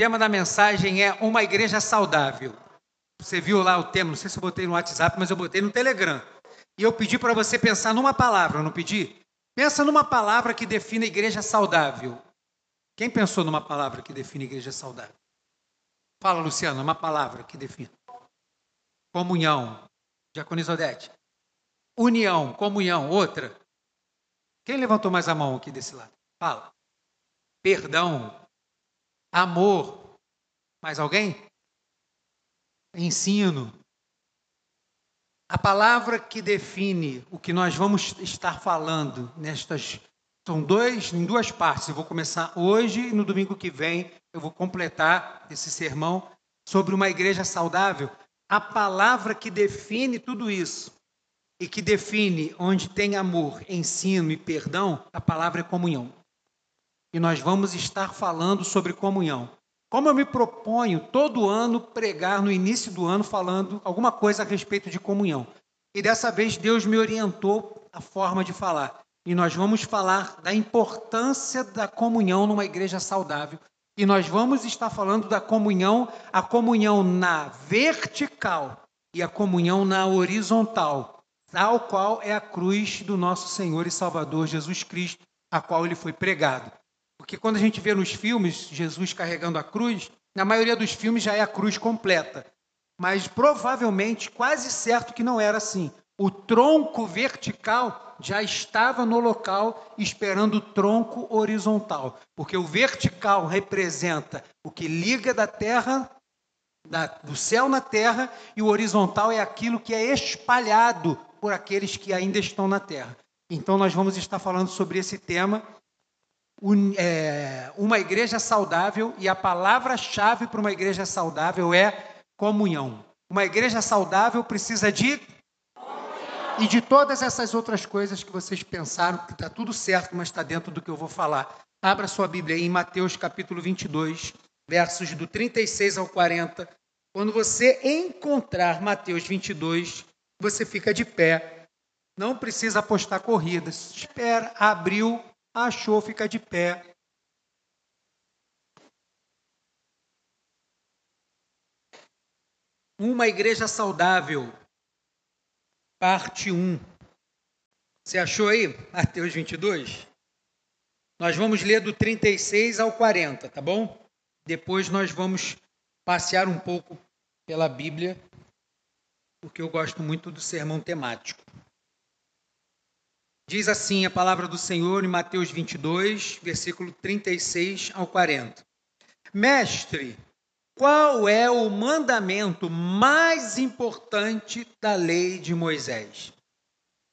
tema da mensagem é uma igreja saudável. Você viu lá o tema, não sei se eu botei no WhatsApp, mas eu botei no Telegram. E eu pedi para você pensar numa palavra, não pedi? Pensa numa palavra que define igreja saudável. Quem pensou numa palavra que define igreja saudável? Fala, Luciano, uma palavra que define. Comunhão. Diaconisa Odete. União, comunhão, outra. Quem levantou mais a mão aqui desse lado? Fala. Perdão. Amor. Mais alguém? Ensino. A palavra que define o que nós vamos estar falando nestas são dois, em duas partes. Eu vou começar hoje e no domingo que vem eu vou completar esse sermão sobre uma igreja saudável. A palavra que define tudo isso e que define onde tem amor, ensino e perdão, a palavra é comunhão. E nós vamos estar falando sobre comunhão. Como eu me proponho todo ano pregar no início do ano falando alguma coisa a respeito de comunhão. E dessa vez Deus me orientou a forma de falar. E nós vamos falar da importância da comunhão numa igreja saudável. E nós vamos estar falando da comunhão, a comunhão na vertical e a comunhão na horizontal tal qual é a cruz do nosso Senhor e Salvador Jesus Cristo, a qual ele foi pregado. Porque quando a gente vê nos filmes Jesus carregando a cruz, na maioria dos filmes já é a cruz completa. Mas provavelmente, quase certo que não era assim. O tronco vertical já estava no local esperando o tronco horizontal. Porque o vertical representa o que liga da terra, da, do céu na terra, e o horizontal é aquilo que é espalhado por aqueles que ainda estão na terra. Então, nós vamos estar falando sobre esse tema, uma igreja saudável, e a palavra-chave para uma igreja saudável é comunhão. Uma igreja saudável precisa de. E de todas essas outras coisas que vocês pensaram, que está tudo certo, mas está dentro do que eu vou falar. Abra sua Bíblia aí em Mateus capítulo 22, versos do 36 ao 40. Quando você encontrar Mateus 22, você fica de pé. Não precisa apostar corridas. Espera, abriu, achou, fica de pé. Uma igreja saudável, parte 1. Você achou aí, Mateus 22? Nós vamos ler do 36 ao 40, tá bom? Depois nós vamos passear um pouco pela Bíblia porque eu gosto muito do sermão temático. Diz assim a palavra do Senhor em Mateus 22, versículo 36 ao 40. Mestre, qual é o mandamento mais importante da lei de Moisés?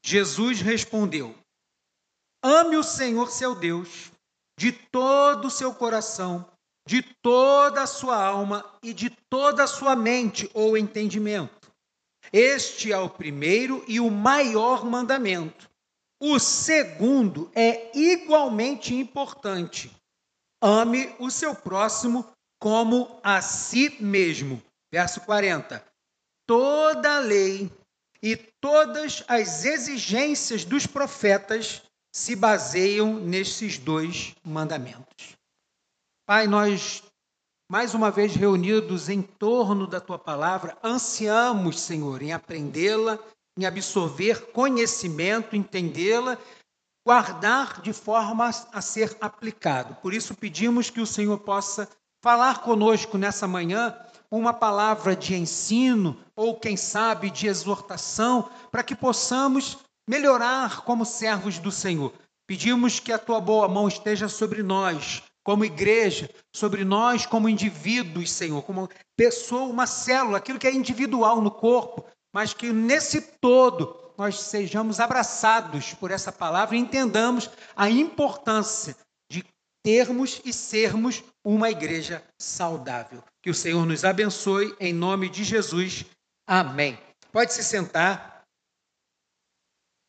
Jesus respondeu: Ame o Senhor seu Deus de todo o seu coração, de toda a sua alma e de toda a sua mente ou entendimento. Este é o primeiro e o maior mandamento. O segundo é igualmente importante. Ame o seu próximo como a si mesmo. Verso 40. Toda a lei e todas as exigências dos profetas se baseiam nesses dois mandamentos. Pai, nós mais uma vez reunidos em torno da tua palavra, ansiamos, Senhor, em aprendê-la, em absorver conhecimento, entendê-la, guardar de forma a ser aplicado. Por isso pedimos que o Senhor possa falar conosco nessa manhã uma palavra de ensino ou quem sabe de exortação, para que possamos melhorar como servos do Senhor. Pedimos que a tua boa mão esteja sobre nós, como igreja, sobre nós como indivíduos, Senhor, como pessoa, uma célula, aquilo que é individual no corpo, mas que nesse todo nós sejamos abraçados por essa palavra e entendamos a importância de termos e sermos uma igreja saudável. Que o Senhor nos abençoe em nome de Jesus. Amém. Pode se sentar.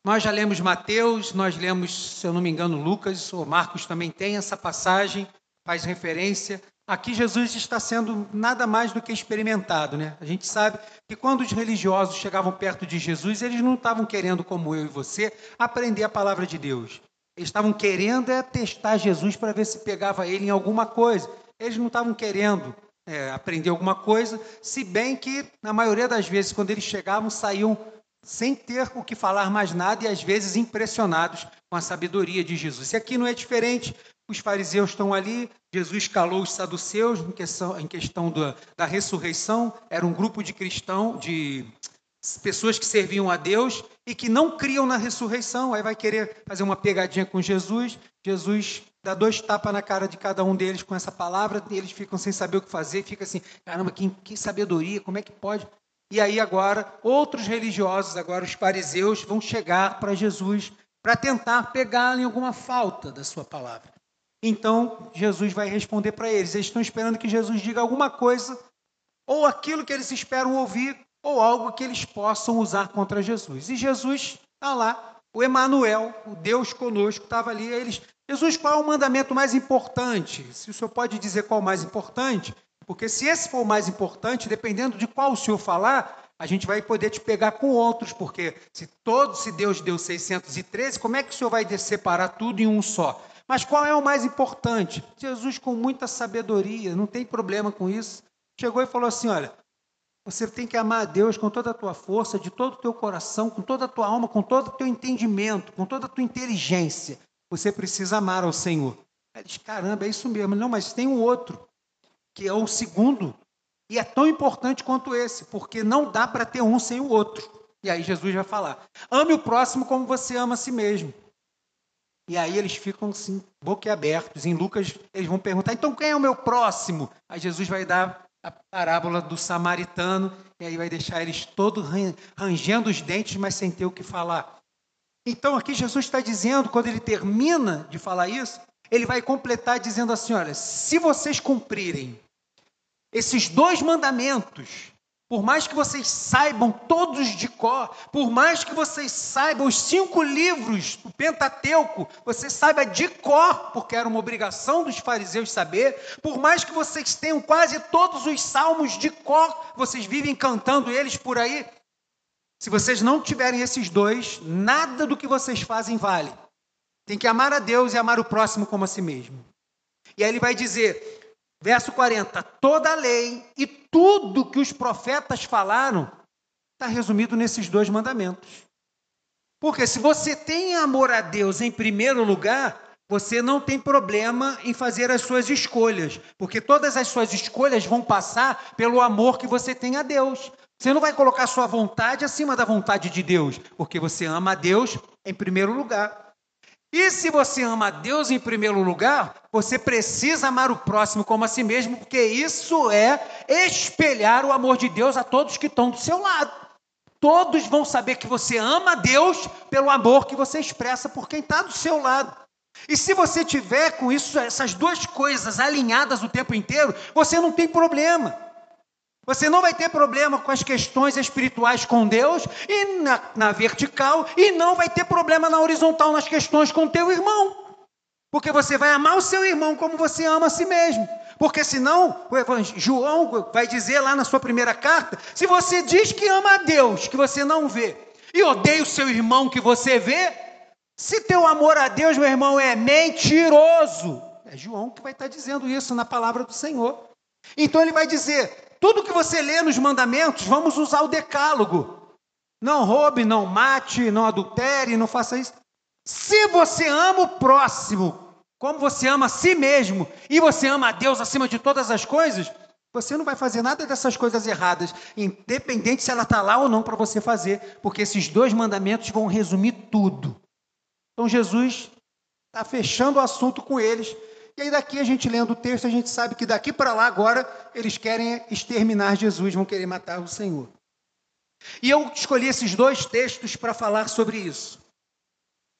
Nós já lemos Mateus, nós lemos, se eu não me engano, Lucas, ou Marcos também tem essa passagem, faz referência. Aqui Jesus está sendo nada mais do que experimentado, né? A gente sabe que quando os religiosos chegavam perto de Jesus, eles não estavam querendo, como eu e você, aprender a palavra de Deus. Eles estavam querendo é testar Jesus para ver se pegava ele em alguma coisa. eles não estavam querendo é, aprender alguma coisa, se bem que, na maioria das vezes, quando eles chegavam, saíam sem ter o que falar mais nada e às vezes impressionados com a sabedoria de Jesus. E aqui não é diferente. Os fariseus estão ali, Jesus calou os saduceus em questão, em questão da, da ressurreição. Era um grupo de cristãos, de pessoas que serviam a Deus e que não criam na ressurreição. Aí vai querer fazer uma pegadinha com Jesus. Jesus dá dois tapas na cara de cada um deles com essa palavra, eles ficam sem saber o que fazer, fica assim, caramba, que, que sabedoria, como é que pode? E aí agora, outros religiosos, agora os fariseus, vão chegar para Jesus para tentar pegar em alguma falta da sua palavra. Então, Jesus vai responder para eles. Eles estão esperando que Jesus diga alguma coisa, ou aquilo que eles esperam ouvir, ou algo que eles possam usar contra Jesus. E Jesus está lá, o Emanuel, o Deus conosco, estava ali. Eles, Jesus, qual é o mandamento mais importante? Se o senhor pode dizer qual é o mais importante, porque se esse for o mais importante, dependendo de qual o senhor falar, a gente vai poder te pegar com outros, porque se todo, se Deus deu 613, como é que o senhor vai separar tudo em um só? Mas qual é o mais importante? Jesus, com muita sabedoria, não tem problema com isso, chegou e falou assim: olha, você tem que amar a Deus com toda a tua força, de todo o teu coração, com toda a tua alma, com todo o teu entendimento, com toda a tua inteligência. Você precisa amar ao Senhor. Ele diz: caramba, é isso mesmo. Não, mas tem um outro que é o segundo, e é tão importante quanto esse, porque não dá para ter um sem o outro. E aí Jesus vai falar: ame o próximo como você ama a si mesmo. E aí eles ficam assim, boquiabertos. Em Lucas, eles vão perguntar: então quem é o meu próximo? Aí Jesus vai dar a parábola do samaritano, e aí vai deixar eles todos rangendo os dentes, mas sem ter o que falar. Então aqui Jesus está dizendo, quando ele termina de falar isso, ele vai completar dizendo assim: olha, se vocês cumprirem esses dois mandamentos, por mais que vocês saibam todos de cor, por mais que vocês saibam os cinco livros do Pentateuco, você saiba de cor, porque era uma obrigação dos fariseus saber, por mais que vocês tenham quase todos os salmos de cor, vocês vivem cantando eles por aí. Se vocês não tiverem esses dois, nada do que vocês fazem vale. Tem que amar a Deus e amar o próximo como a si mesmo. E aí ele vai dizer: Verso 40: toda a lei e tudo que os profetas falaram está resumido nesses dois mandamentos. Porque se você tem amor a Deus em primeiro lugar, você não tem problema em fazer as suas escolhas, porque todas as suas escolhas vão passar pelo amor que você tem a Deus. Você não vai colocar sua vontade acima da vontade de Deus, porque você ama a Deus em primeiro lugar. E se você ama a Deus em primeiro lugar, você precisa amar o próximo como a si mesmo, porque isso é espelhar o amor de Deus a todos que estão do seu lado. Todos vão saber que você ama a Deus pelo amor que você expressa por quem está do seu lado. E se você tiver com isso, essas duas coisas alinhadas o tempo inteiro, você não tem problema. Você não vai ter problema com as questões espirituais com Deus e na, na, vertical, e não vai ter problema na horizontal nas questões com teu irmão. Porque você vai amar o seu irmão como você ama a si mesmo. Porque senão, João vai dizer lá na sua primeira carta: se você diz que ama a Deus, que você não vê, e odeia o seu irmão que você vê, se teu amor a Deus, meu irmão, é mentiroso. É João que vai estar dizendo isso na palavra do Senhor. Então ele vai dizer: tudo que você lê nos mandamentos, vamos usar o decálogo. Não roube, não mate, não adultere, não faça isso. Se você ama o próximo, como você ama a si mesmo, e você ama a Deus acima de todas as coisas, você não vai fazer nada dessas coisas erradas, independente se ela está lá ou não para você fazer, porque esses dois mandamentos vão resumir tudo. Então Jesus está fechando o assunto com eles e aí daqui a gente lendo o texto, a gente sabe que daqui para lá agora eles querem exterminar Jesus, vão querer matar o Senhor. E eu escolhi esses dois textos para falar sobre isso.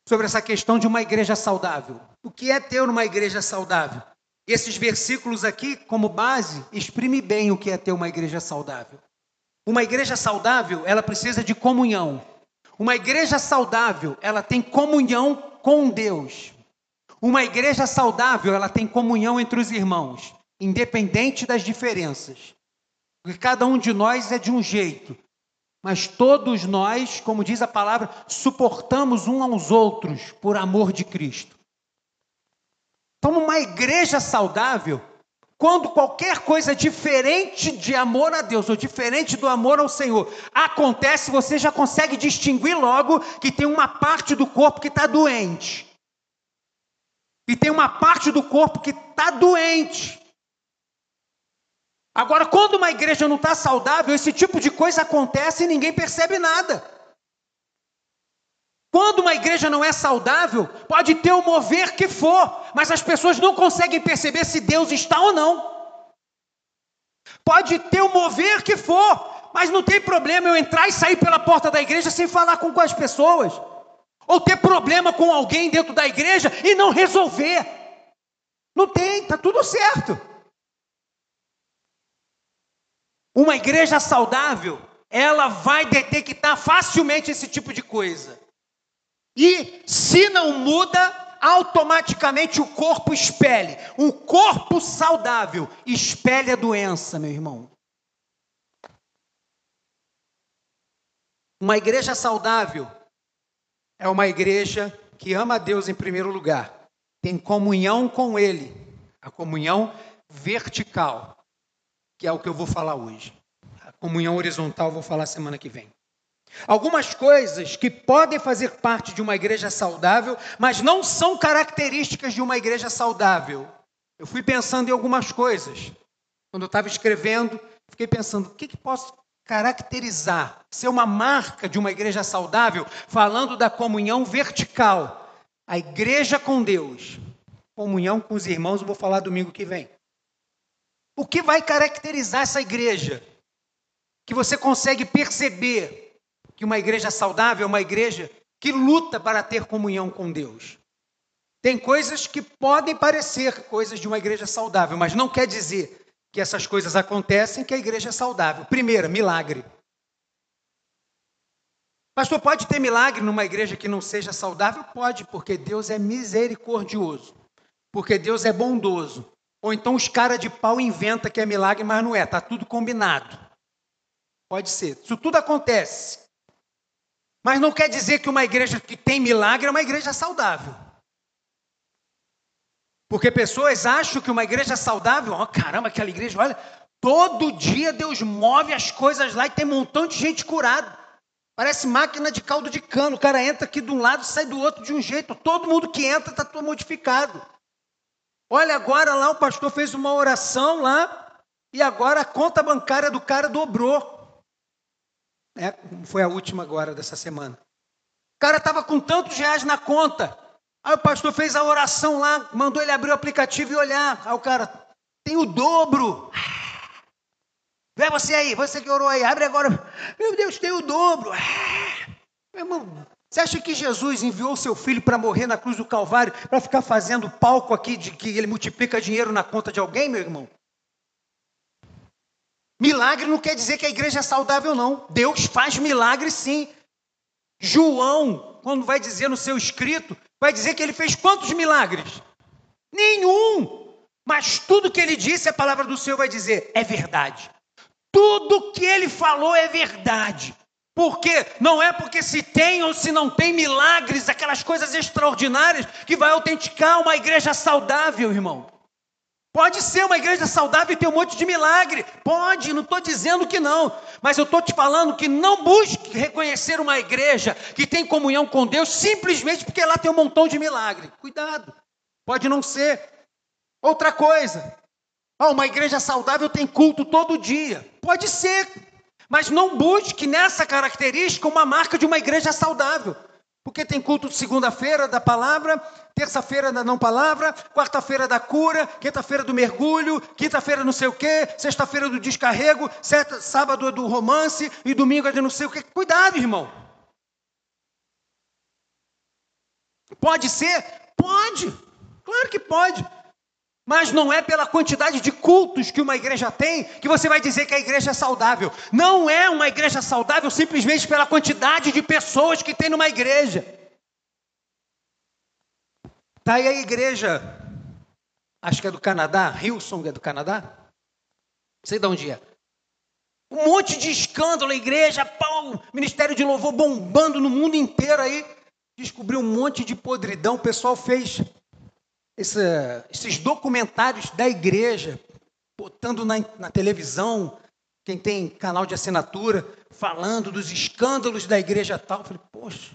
Sobre essa questão de uma igreja saudável. O que é ter uma igreja saudável? Esses versículos aqui, como base, exprime bem o que é ter uma igreja saudável. Uma igreja saudável, ela precisa de comunhão. Uma igreja saudável, ela tem comunhão com Deus. Uma igreja saudável, ela tem comunhão entre os irmãos, independente das diferenças. Porque cada um de nós é de um jeito, mas todos nós, como diz a palavra, suportamos uns aos outros por amor de Cristo. Então, uma igreja saudável quando qualquer coisa diferente de amor a Deus ou diferente do amor ao Senhor acontece, você já consegue distinguir logo que tem uma parte do corpo que está doente. E tem uma parte do corpo que está doente. Agora, quando uma igreja não está saudável, esse tipo de coisa acontece e ninguém percebe nada. Quando uma igreja não é saudável, pode ter o mover que for, mas as pessoas não conseguem perceber se Deus está ou não. Pode ter o mover que for, mas não tem problema eu entrar e sair pela porta da igreja sem falar com, as pessoas. Ou ter problema com alguém dentro da igreja e não resolver. Não tem, está tudo certo. Uma igreja saudável, ela vai detectar facilmente esse tipo de coisa. E se não muda, automaticamente o corpo espelhe. O corpo saudável espelha a doença, meu irmão. Uma igreja saudável é uma igreja que ama a Deus em primeiro lugar, tem comunhão com Ele, a comunhão vertical, que é o que eu vou falar hoje. A comunhão horizontal eu vou falar semana que vem. Algumas coisas que podem fazer parte de uma igreja saudável, mas não são características de uma igreja saudável. Eu fui pensando em algumas coisas. Quando eu estava escrevendo, fiquei pensando: o que, que posso caracterizar, ser uma marca de uma igreja saudável, falando da comunhão vertical, a igreja com Deus, comunhão com os irmãos, eu vou falar domingo que vem. O que vai caracterizar essa igreja? Que você consegue perceber que uma igreja saudável é uma igreja que luta para ter comunhão com Deus. Tem coisas que podem parecer coisas de uma igreja saudável, mas não quer dizer que essas coisas acontecem que a igreja é saudável. Primeiro, milagre. Pastor, pode ter milagre numa igreja que não seja saudável? Pode, porque Deus é misericordioso, porque Deus é bondoso. Ou então os caras de pau inventam que é milagre, mas não é, está tudo combinado. Pode ser. Isso tudo acontece. Mas não quer dizer que uma igreja que tem milagre é uma igreja saudável. Porque pessoas acham que uma igreja saudável, ó, oh, caramba, aquela igreja, olha, todo dia Deus move as coisas lá e tem um montão de gente curada. Parece máquina de caldo de cano. O cara entra aqui de um lado sai do outro de um jeito. Todo mundo que entra está modificado. Olha, agora lá o pastor fez uma oração lá e agora a conta bancária do cara dobrou. É, foi a última agora dessa semana. O cara estava com tantos reais na conta. Aí o pastor fez a oração lá, mandou ele abrir o aplicativo e olhar. Aí o cara, tem o dobro. Vê você aí, você que orou aí, abre agora. Meu Deus, tem o dobro. Meu irmão, você acha que Jesus enviou seu filho para morrer na cruz do Calvário para ficar fazendo palco aqui de que ele multiplica dinheiro na conta de alguém, meu irmão? Milagre não quer dizer que a igreja é saudável, não. Deus faz milagre sim. João, quando vai dizer no seu escrito, vai dizer que ele fez quantos milagres? Nenhum. Mas tudo que ele disse, a palavra do Senhor vai dizer, é verdade. Tudo que ele falou é verdade. Porque não é porque se tem ou se não tem milagres, aquelas coisas extraordinárias, que vai autenticar uma igreja saudável, irmão. Pode ser uma igreja saudável e ter um monte de milagre. Pode, não estou dizendo que não. Mas eu estou te falando que não busque reconhecer uma igreja que tem comunhão com Deus simplesmente porque lá tem um montão de milagre. Cuidado. Pode não ser. Outra coisa. Oh, uma igreja saudável tem culto todo dia. Pode ser. Mas não busque nessa característica uma marca de uma igreja saudável. Porque tem culto de segunda-feira da palavra, terça-feira da não palavra, quarta-feira da cura, quinta-feira do mergulho, quinta-feira não sei o quê, sexta-feira do descarrego, sexta, sábado é do romance e domingo é de não sei o quê. Cuidado, irmão. Pode ser? Pode. Claro que pode. Mas não é pela quantidade de cultos que uma igreja tem que você vai dizer que a igreja é saudável. Não é uma igreja saudável simplesmente pela quantidade de pessoas que tem numa igreja. Está aí a igreja, acho que é do Canadá, Hilson é do Canadá? Não sei de onde é. Um monte de escândalo, a igreja, pau, ministério de louvor bombando no mundo inteiro aí. Descobriu um monte de podridão, o pessoal fez esse, esses documentários da igreja, botando na, na televisão, quem tem canal de assinatura, falando dos escândalos da igreja tal. Eu falei, poxa,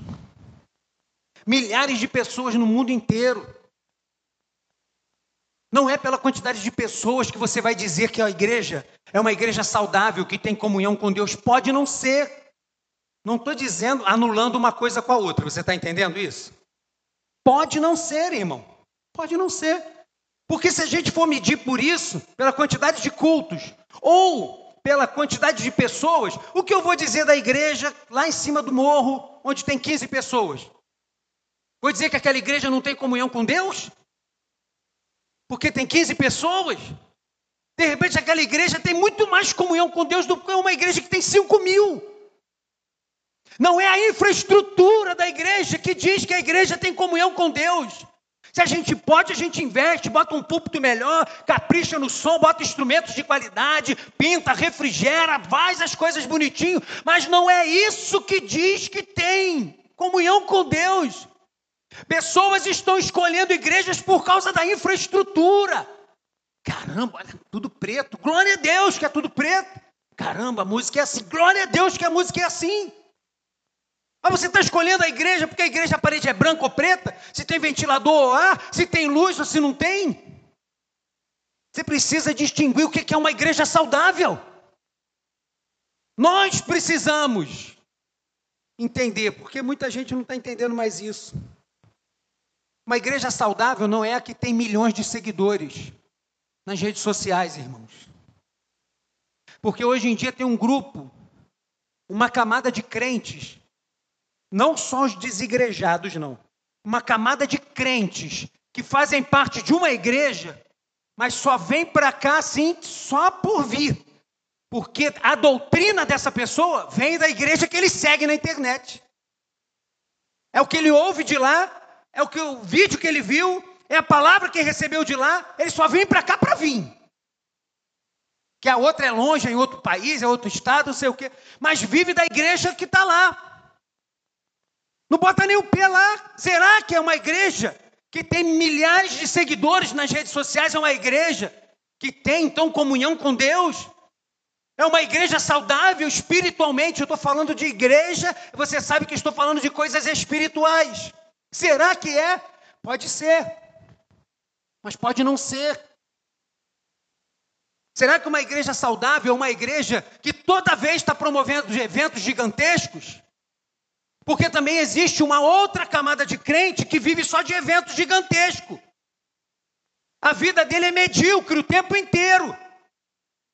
milhares de pessoas no mundo inteiro. Não é pela quantidade de pessoas que você vai dizer que a igreja é uma igreja saudável, que tem comunhão com Deus. Pode não ser. Não estou dizendo, anulando uma coisa com a outra. Você está entendendo isso? Pode não ser, irmão. Pode não ser. Porque se a gente for medir por isso, pela quantidade de cultos, ou pela quantidade de pessoas, o que eu vou dizer da igreja lá em cima do morro, onde tem 15 pessoas? Vou dizer que aquela igreja não tem comunhão com Deus? porque tem 15 pessoas. De repente, aquela igreja tem muito mais comunhão com Deus do que uma igreja que tem 5 mil. Não é a infraestrutura da igreja que diz que a igreja tem comunhão com Deus. Se a gente pode, a gente investe, bota um púlpito melhor, capricha no som, bota instrumentos de qualidade, pinta, refrigera, faz as coisas bonitinho, mas não é isso que diz que tem comunhão com Deus. Pessoas estão escolhendo igrejas por causa da infraestrutura. Caramba, olha, tudo preto. Glória a Deus que é tudo preto. Caramba, a música é assim. Glória a Deus que a música é assim. Mas você está escolhendo a igreja porque a igreja a parede é branca ou preta? Se tem ventilador ou ar? Se tem luz ou se não tem? Você precisa distinguir o que é uma igreja saudável. Nós precisamos entender, porque muita gente não está entendendo mais isso. Uma igreja saudável não é a que tem milhões de seguidores nas redes sociais, irmãos. Porque hoje em dia tem um grupo, uma camada de crentes, não só os desigrejados, não, uma camada de crentes que fazem parte de uma igreja, mas só vem para cá assim só por vir. Porque a doutrina dessa pessoa vem da igreja que ele segue na internet. É o que ele ouve de lá é o que o vídeo que ele viu, é a palavra que recebeu de lá, ele só vem para cá para vir. Que a outra é longe, é em outro país, é outro estado, não sei o quê, mas vive da igreja que está lá. Não bota nem o pé lá. Será que é uma igreja que tem milhares de seguidores nas redes sociais? É uma igreja que tem então comunhão com Deus? É uma igreja saudável espiritualmente? Eu estou falando de igreja, você sabe que estou falando de coisas espirituais. Será que é? Pode ser, mas pode não ser. Será que uma igreja saudável é uma igreja que toda vez está promovendo eventos gigantescos? Porque também existe uma outra camada de crente que vive só de eventos gigantescos. A vida dele é medíocre o tempo inteiro.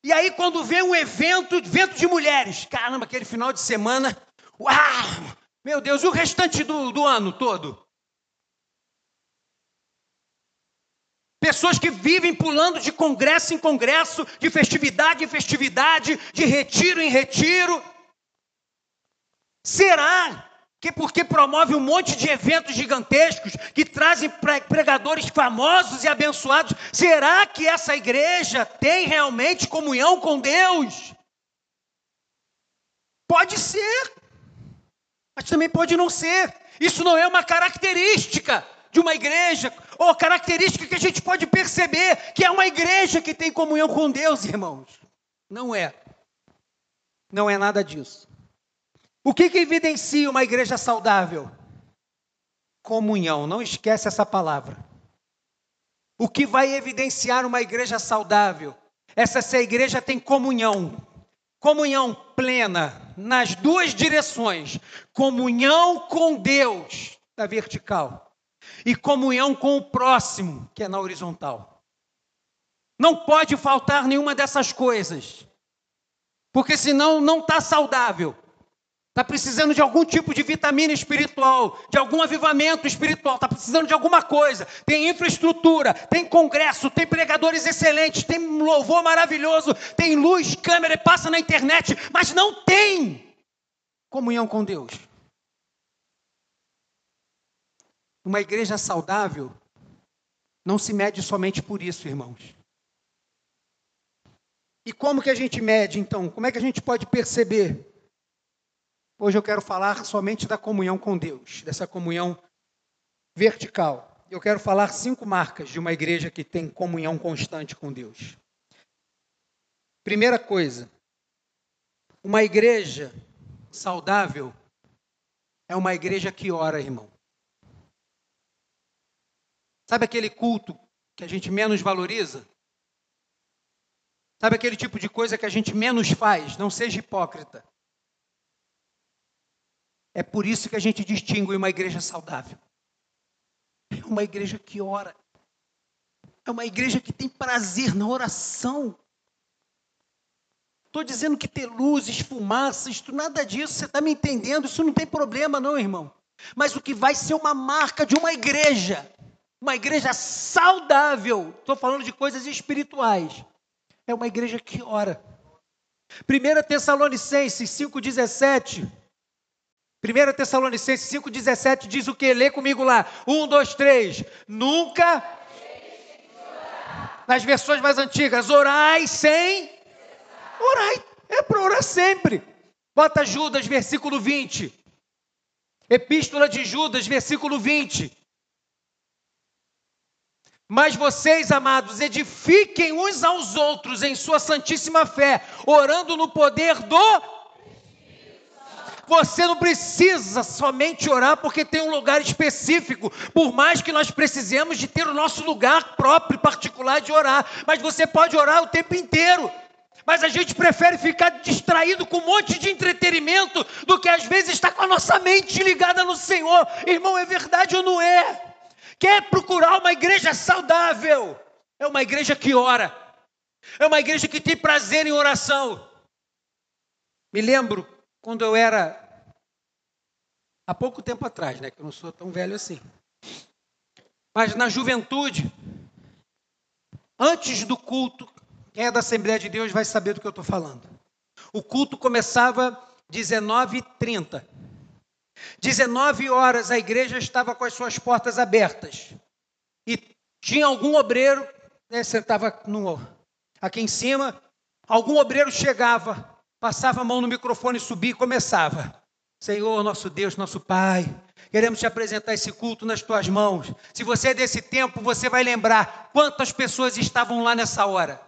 E aí, quando vem um evento, evento de mulheres, caramba, aquele final de semana, uau, meu Deus, e o restante do, do ano todo? Pessoas que vivem pulando de congresso em congresso, de festividade em festividade, de retiro em retiro. Será que porque promove um monte de eventos gigantescos que trazem pregadores famosos e abençoados, será que essa igreja tem realmente comunhão com Deus? Pode ser, mas também pode não ser. Isso não é uma característica de uma igreja, ou característica que a gente pode perceber que é uma igreja que tem comunhão com Deus, irmãos. Não é. Não é nada disso. O que, que evidencia uma igreja saudável? Comunhão. Não esquece essa palavra. O que vai evidenciar uma igreja saudável? Essa se a igreja tem comunhão. Comunhão plena nas duas direções. Comunhão com Deus, da vertical e comunhão com o próximo, que é na horizontal. Não pode faltar nenhuma dessas coisas, porque senão não está saudável. Está precisando de algum tipo de vitamina espiritual, de algum avivamento espiritual, está precisando de alguma coisa. Tem infraestrutura, tem congresso, tem pregadores excelentes, tem louvor maravilhoso, tem luz, câmera, passa na internet, mas não tem comunhão com Deus. Uma igreja saudável não se mede somente por isso, irmãos. E como que a gente mede, então? Como é que a gente pode perceber? Hoje eu quero falar somente da comunhão com Deus, dessa comunhão vertical. Eu quero falar cinco marcas de uma igreja que tem comunhão constante com Deus. Primeira coisa, uma igreja saudável é uma igreja que ora, irmão. Sabe aquele culto que a gente menos valoriza? Sabe aquele tipo de coisa que a gente menos faz? Não seja hipócrita. É por isso que a gente distingue uma igreja saudável. É uma igreja que ora. É uma igreja que tem prazer na oração. Estou dizendo que ter luzes, fumaças, nada disso, você está me entendendo? Isso não tem problema, não, irmão. Mas o que vai ser uma marca de uma igreja, uma igreja saudável, estou falando de coisas espirituais, é uma igreja que ora. 1 Tessalonicenses 5,17. 1 Tessalonicenses 5,17 diz o que? Lê comigo lá. Um, dois, três. Nunca. Nas versões mais antigas, orai sem. Orai. É para orar sempre. Bota Judas, versículo 20. Epístola de Judas, versículo 20. Mas vocês, amados, edifiquem uns aos outros em sua santíssima fé, orando no poder do. Você não precisa somente orar porque tem um lugar específico, por mais que nós precisemos de ter o nosso lugar próprio, particular de orar, mas você pode orar o tempo inteiro. Mas a gente prefere ficar distraído com um monte de entretenimento do que às vezes estar com a nossa mente ligada no Senhor. Irmão, é verdade ou não é? Quer procurar uma igreja saudável? É uma igreja que ora. É uma igreja que tem prazer em oração. Me lembro quando eu era há pouco tempo atrás, né, que eu não sou tão velho assim. Mas na juventude, antes do culto, quem é da Assembleia de Deus vai saber do que eu estou falando. O culto começava 19h30. 19 horas a igreja estava com as suas portas abertas. E tinha algum obreiro, né, sentava no, aqui em cima, algum obreiro chegava, passava a mão no microfone, subia e começava. Senhor, nosso Deus, nosso Pai, queremos te apresentar esse culto nas tuas mãos. Se você é desse tempo, você vai lembrar quantas pessoas estavam lá nessa hora.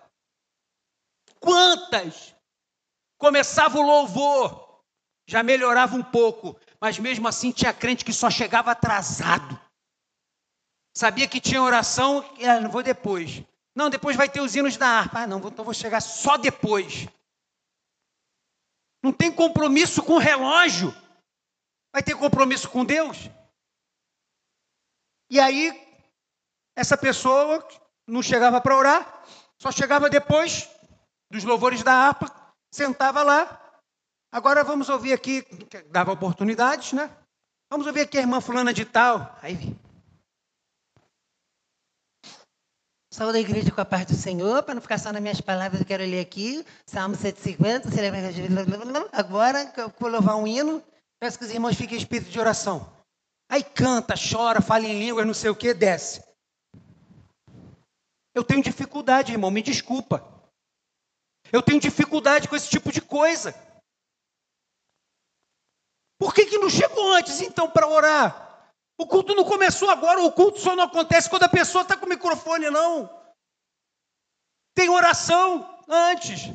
Quantas? Começava o louvor, já melhorava um pouco, mas mesmo assim tinha crente que só chegava atrasado. Sabia que tinha oração, ah, não vou depois. Não, depois vai ter os hinos da harpa. Ah, não, então vou chegar só depois. Não tem compromisso com o relógio. Vai ter compromisso com Deus. E aí, essa pessoa não chegava para orar, só chegava depois dos louvores da harpa, sentava lá, Agora vamos ouvir aqui, dava oportunidades, né? Vamos ouvir aqui a irmã fulana de tal. Aí Saúde a igreja com a paz do Senhor, para não ficar só nas minhas palavras, eu quero ler aqui, Salmo 150, agora vou louvar um hino, peço que os irmãos fiquem em espírito de oração. Aí canta, chora, fala em línguas, não sei o que, desce. Eu tenho dificuldade, irmão, me desculpa. Eu tenho dificuldade com esse tipo de coisa. Por que, que não chegou antes, então, para orar? O culto não começou agora, o culto só não acontece quando a pessoa está com o microfone, não. Tem oração antes.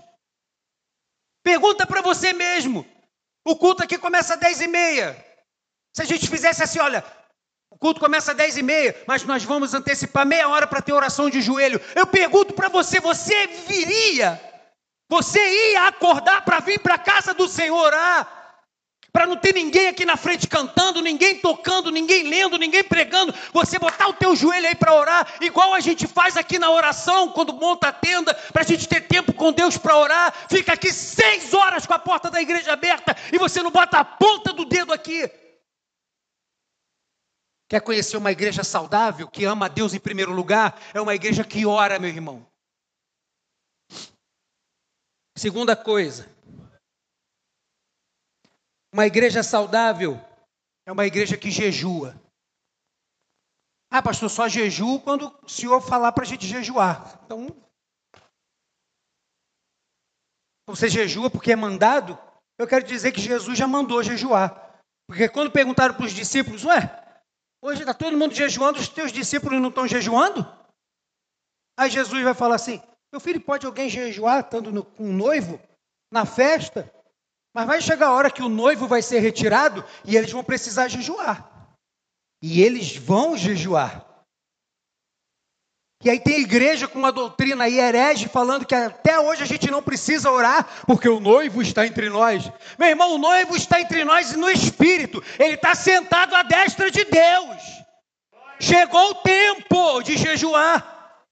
Pergunta para você mesmo. O culto aqui começa às 10 e meia. Se a gente fizesse assim, olha, o culto começa às 10 e meia, mas nós vamos antecipar meia hora para ter oração de joelho. Eu pergunto para você, você viria? Você ia acordar para vir para a casa do Senhor orar? Para não ter ninguém aqui na frente cantando, ninguém tocando, ninguém lendo, ninguém pregando, você botar o teu joelho aí para orar, igual a gente faz aqui na oração, quando monta a tenda, para a gente ter tempo com Deus para orar, fica aqui seis horas com a porta da igreja aberta e você não bota a ponta do dedo aqui. Quer conhecer uma igreja saudável, que ama a Deus em primeiro lugar? É uma igreja que ora, meu irmão. Segunda coisa, uma igreja saudável é uma igreja que jejua. Ah, pastor, só jejuo quando o senhor falar para a gente jejuar. Então, você jejua porque é mandado? Eu quero dizer que Jesus já mandou jejuar. Porque quando perguntaram para os discípulos, ué, hoje está todo mundo jejuando, os teus discípulos não estão jejuando? Aí Jesus vai falar assim: Meu filho, pode alguém jejuar estando no, com um noivo na festa? Mas vai chegar a hora que o noivo vai ser retirado e eles vão precisar jejuar. E eles vão jejuar. E aí tem igreja com uma doutrina herege falando que até hoje a gente não precisa orar porque o noivo está entre nós. Meu irmão, o noivo está entre nós no espírito. Ele está sentado à destra de Deus. Chegou o tempo de jejuar.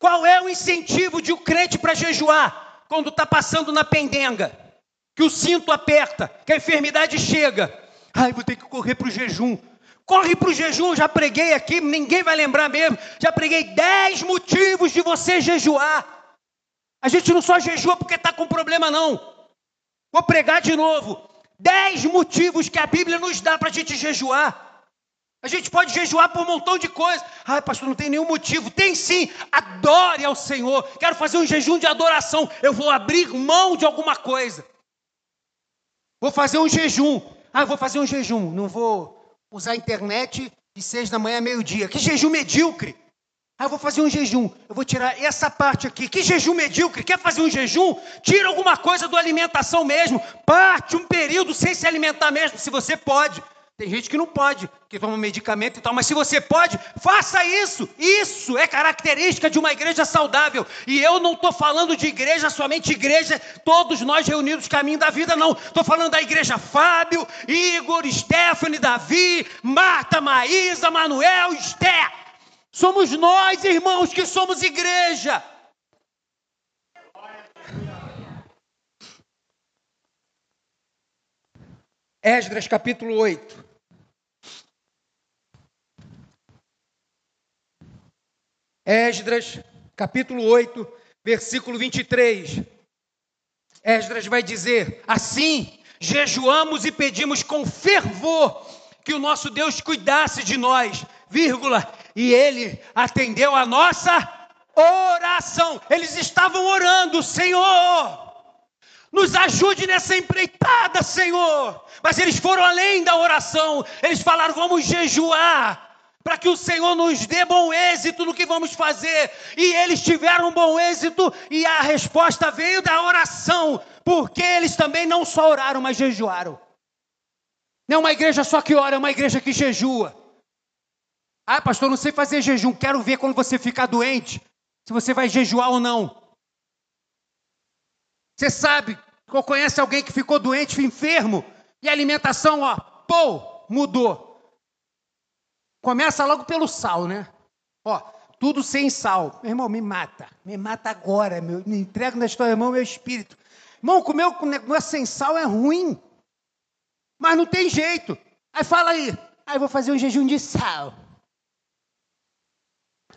Qual é o incentivo de um crente para jejuar? Quando está passando na pendenga, que o cinto aperta, que a enfermidade chega. Ai, vou ter que correr para o jejum. Corre para o jejum, já preguei aqui, ninguém vai lembrar mesmo. Já preguei dez motivos de você jejuar. A gente não só jejua porque está com problema, não. Vou pregar de novo. Dez motivos que a Bíblia nos dá para a gente jejuar. A gente pode jejuar por um montão de coisas. Ai, pastor, não tem nenhum motivo. Tem sim. Adore ao Senhor. Quero fazer um jejum de adoração. Eu vou abrir mão de alguma coisa. Vou fazer um jejum. Ah, vou fazer um jejum. Não vou usar a internet de seis da manhã a meio-dia. Que jejum medíocre. Ah, vou fazer um jejum. Eu vou tirar essa parte aqui. Que jejum medíocre. Quer fazer um jejum? Tira alguma coisa da alimentação mesmo. Parte um período sem se alimentar mesmo, se você pode. Tem gente que não pode, que toma medicamento e tal, mas se você pode, faça isso. Isso é característica de uma igreja saudável. E eu não estou falando de igreja, somente igreja, todos nós reunidos caminho da vida, não. Estou falando da igreja Fábio, Igor, Stephanie, Davi, Marta, Maísa, Manuel, Esther. Somos nós, irmãos, que somos igreja. Esdras capítulo 8. Esdras, capítulo 8, versículo 23. Esdras vai dizer: Assim, jejuamos e pedimos com fervor que o nosso Deus cuidasse de nós, vírgula, e ele atendeu a nossa oração. Eles estavam orando, Senhor, nos ajude nessa empreitada, Senhor. Mas eles foram além da oração, eles falaram: vamos jejuar para que o Senhor nos dê bom êxito no que vamos fazer. E eles tiveram bom êxito e a resposta veio da oração, porque eles também não só oraram, mas jejuaram. Não é uma igreja só que ora, é uma igreja que jejua. Ah, pastor, não sei fazer jejum, quero ver quando você ficar doente, se você vai jejuar ou não. Você sabe, ou conhece alguém que ficou doente, enfermo, e a alimentação, ó, pô, mudou. Começa logo pelo sal, né? Ó, tudo sem sal. Meu irmão, me mata. Me mata agora, meu. Me entrega na história, irmão, meu espírito. Irmão, comer com negócio sem sal é ruim. Mas não tem jeito. Aí fala aí. Aí vou fazer um jejum de sal.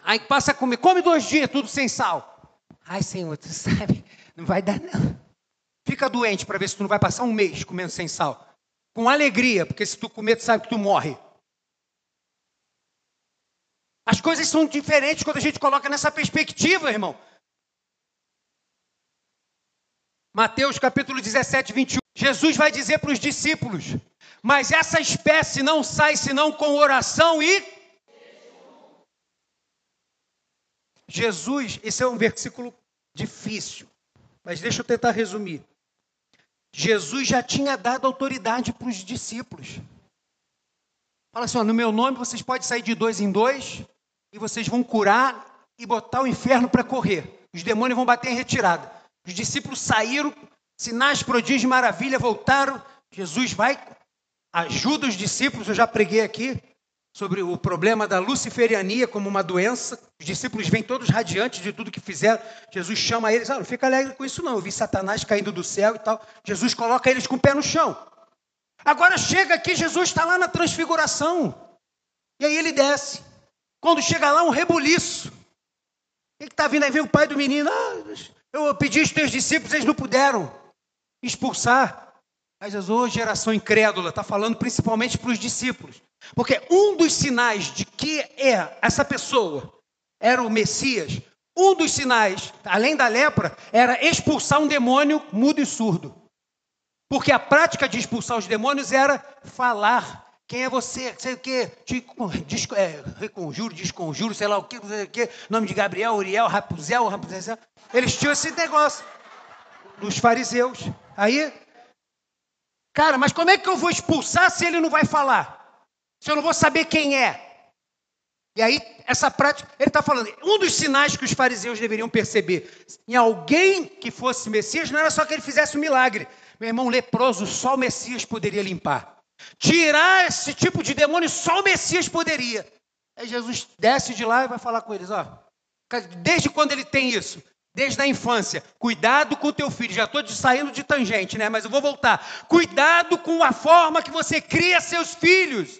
Aí passa a comer. Come dois dias, tudo sem sal. Ai, Senhor, tu sabe, não vai dar não. Fica doente para ver se tu não vai passar um mês comendo sem sal. Com alegria, porque se tu comer, tu sabe que tu morre. As coisas são diferentes quando a gente coloca nessa perspectiva, irmão. Mateus capítulo 17, 21. Jesus vai dizer para os discípulos: Mas essa espécie não sai senão com oração e. Jesus, esse é um versículo difícil, mas deixa eu tentar resumir. Jesus já tinha dado autoridade para os discípulos. Fala assim: ó, no meu nome vocês podem sair de dois em dois, e vocês vão curar e botar o inferno para correr. Os demônios vão bater em retirada. Os discípulos saíram, sinais, prodígios, maravilha, voltaram. Jesus vai, ajuda os discípulos. Eu já preguei aqui sobre o problema da luciferiania como uma doença. Os discípulos vêm todos radiantes de tudo que fizeram. Jesus chama eles, ah, não fica alegre com isso não. Eu vi Satanás caindo do céu e tal. Jesus coloca eles com o pé no chão. Agora chega aqui, Jesus está lá na transfiguração. E aí ele desce. Quando chega lá, um rebuliço. O que está vindo aí? Vem o pai do menino. Ah, eu pedi aos teus discípulos, eles não puderam expulsar. Mas Jesus, oh, geração incrédula, está falando principalmente para os discípulos. Porque um dos sinais de que é essa pessoa era o Messias, um dos sinais, além da lepra, era expulsar um demônio mudo e surdo. Porque a prática de expulsar os demônios era falar Quem é você? Sei o quê? Te, dis, é, reconjuro, desconjuro, sei lá o quê, sei o quê. Nome de Gabriel, Uriel, Rapuzel, Rapuzel. Eles tinham esse negócio. Dos fariseus. Aí, cara, mas como é que eu vou expulsar se ele não vai falar? Se eu não vou saber quem é? E aí, essa prática, ele está falando, um dos sinais que os fariseus deveriam perceber em alguém que fosse Messias não era só que ele fizesse um milagre. Meu irmão, leproso, só o Messias poderia limpar. Tirar esse tipo de demônio só o Messias poderia. Aí Jesus desce de lá e vai falar com eles, ó. Desde quando ele tem isso? Desde a infância. Cuidado com o teu filho. Já estou saindo de tangente, né? Mas eu vou voltar. Cuidado com a forma que você cria seus filhos.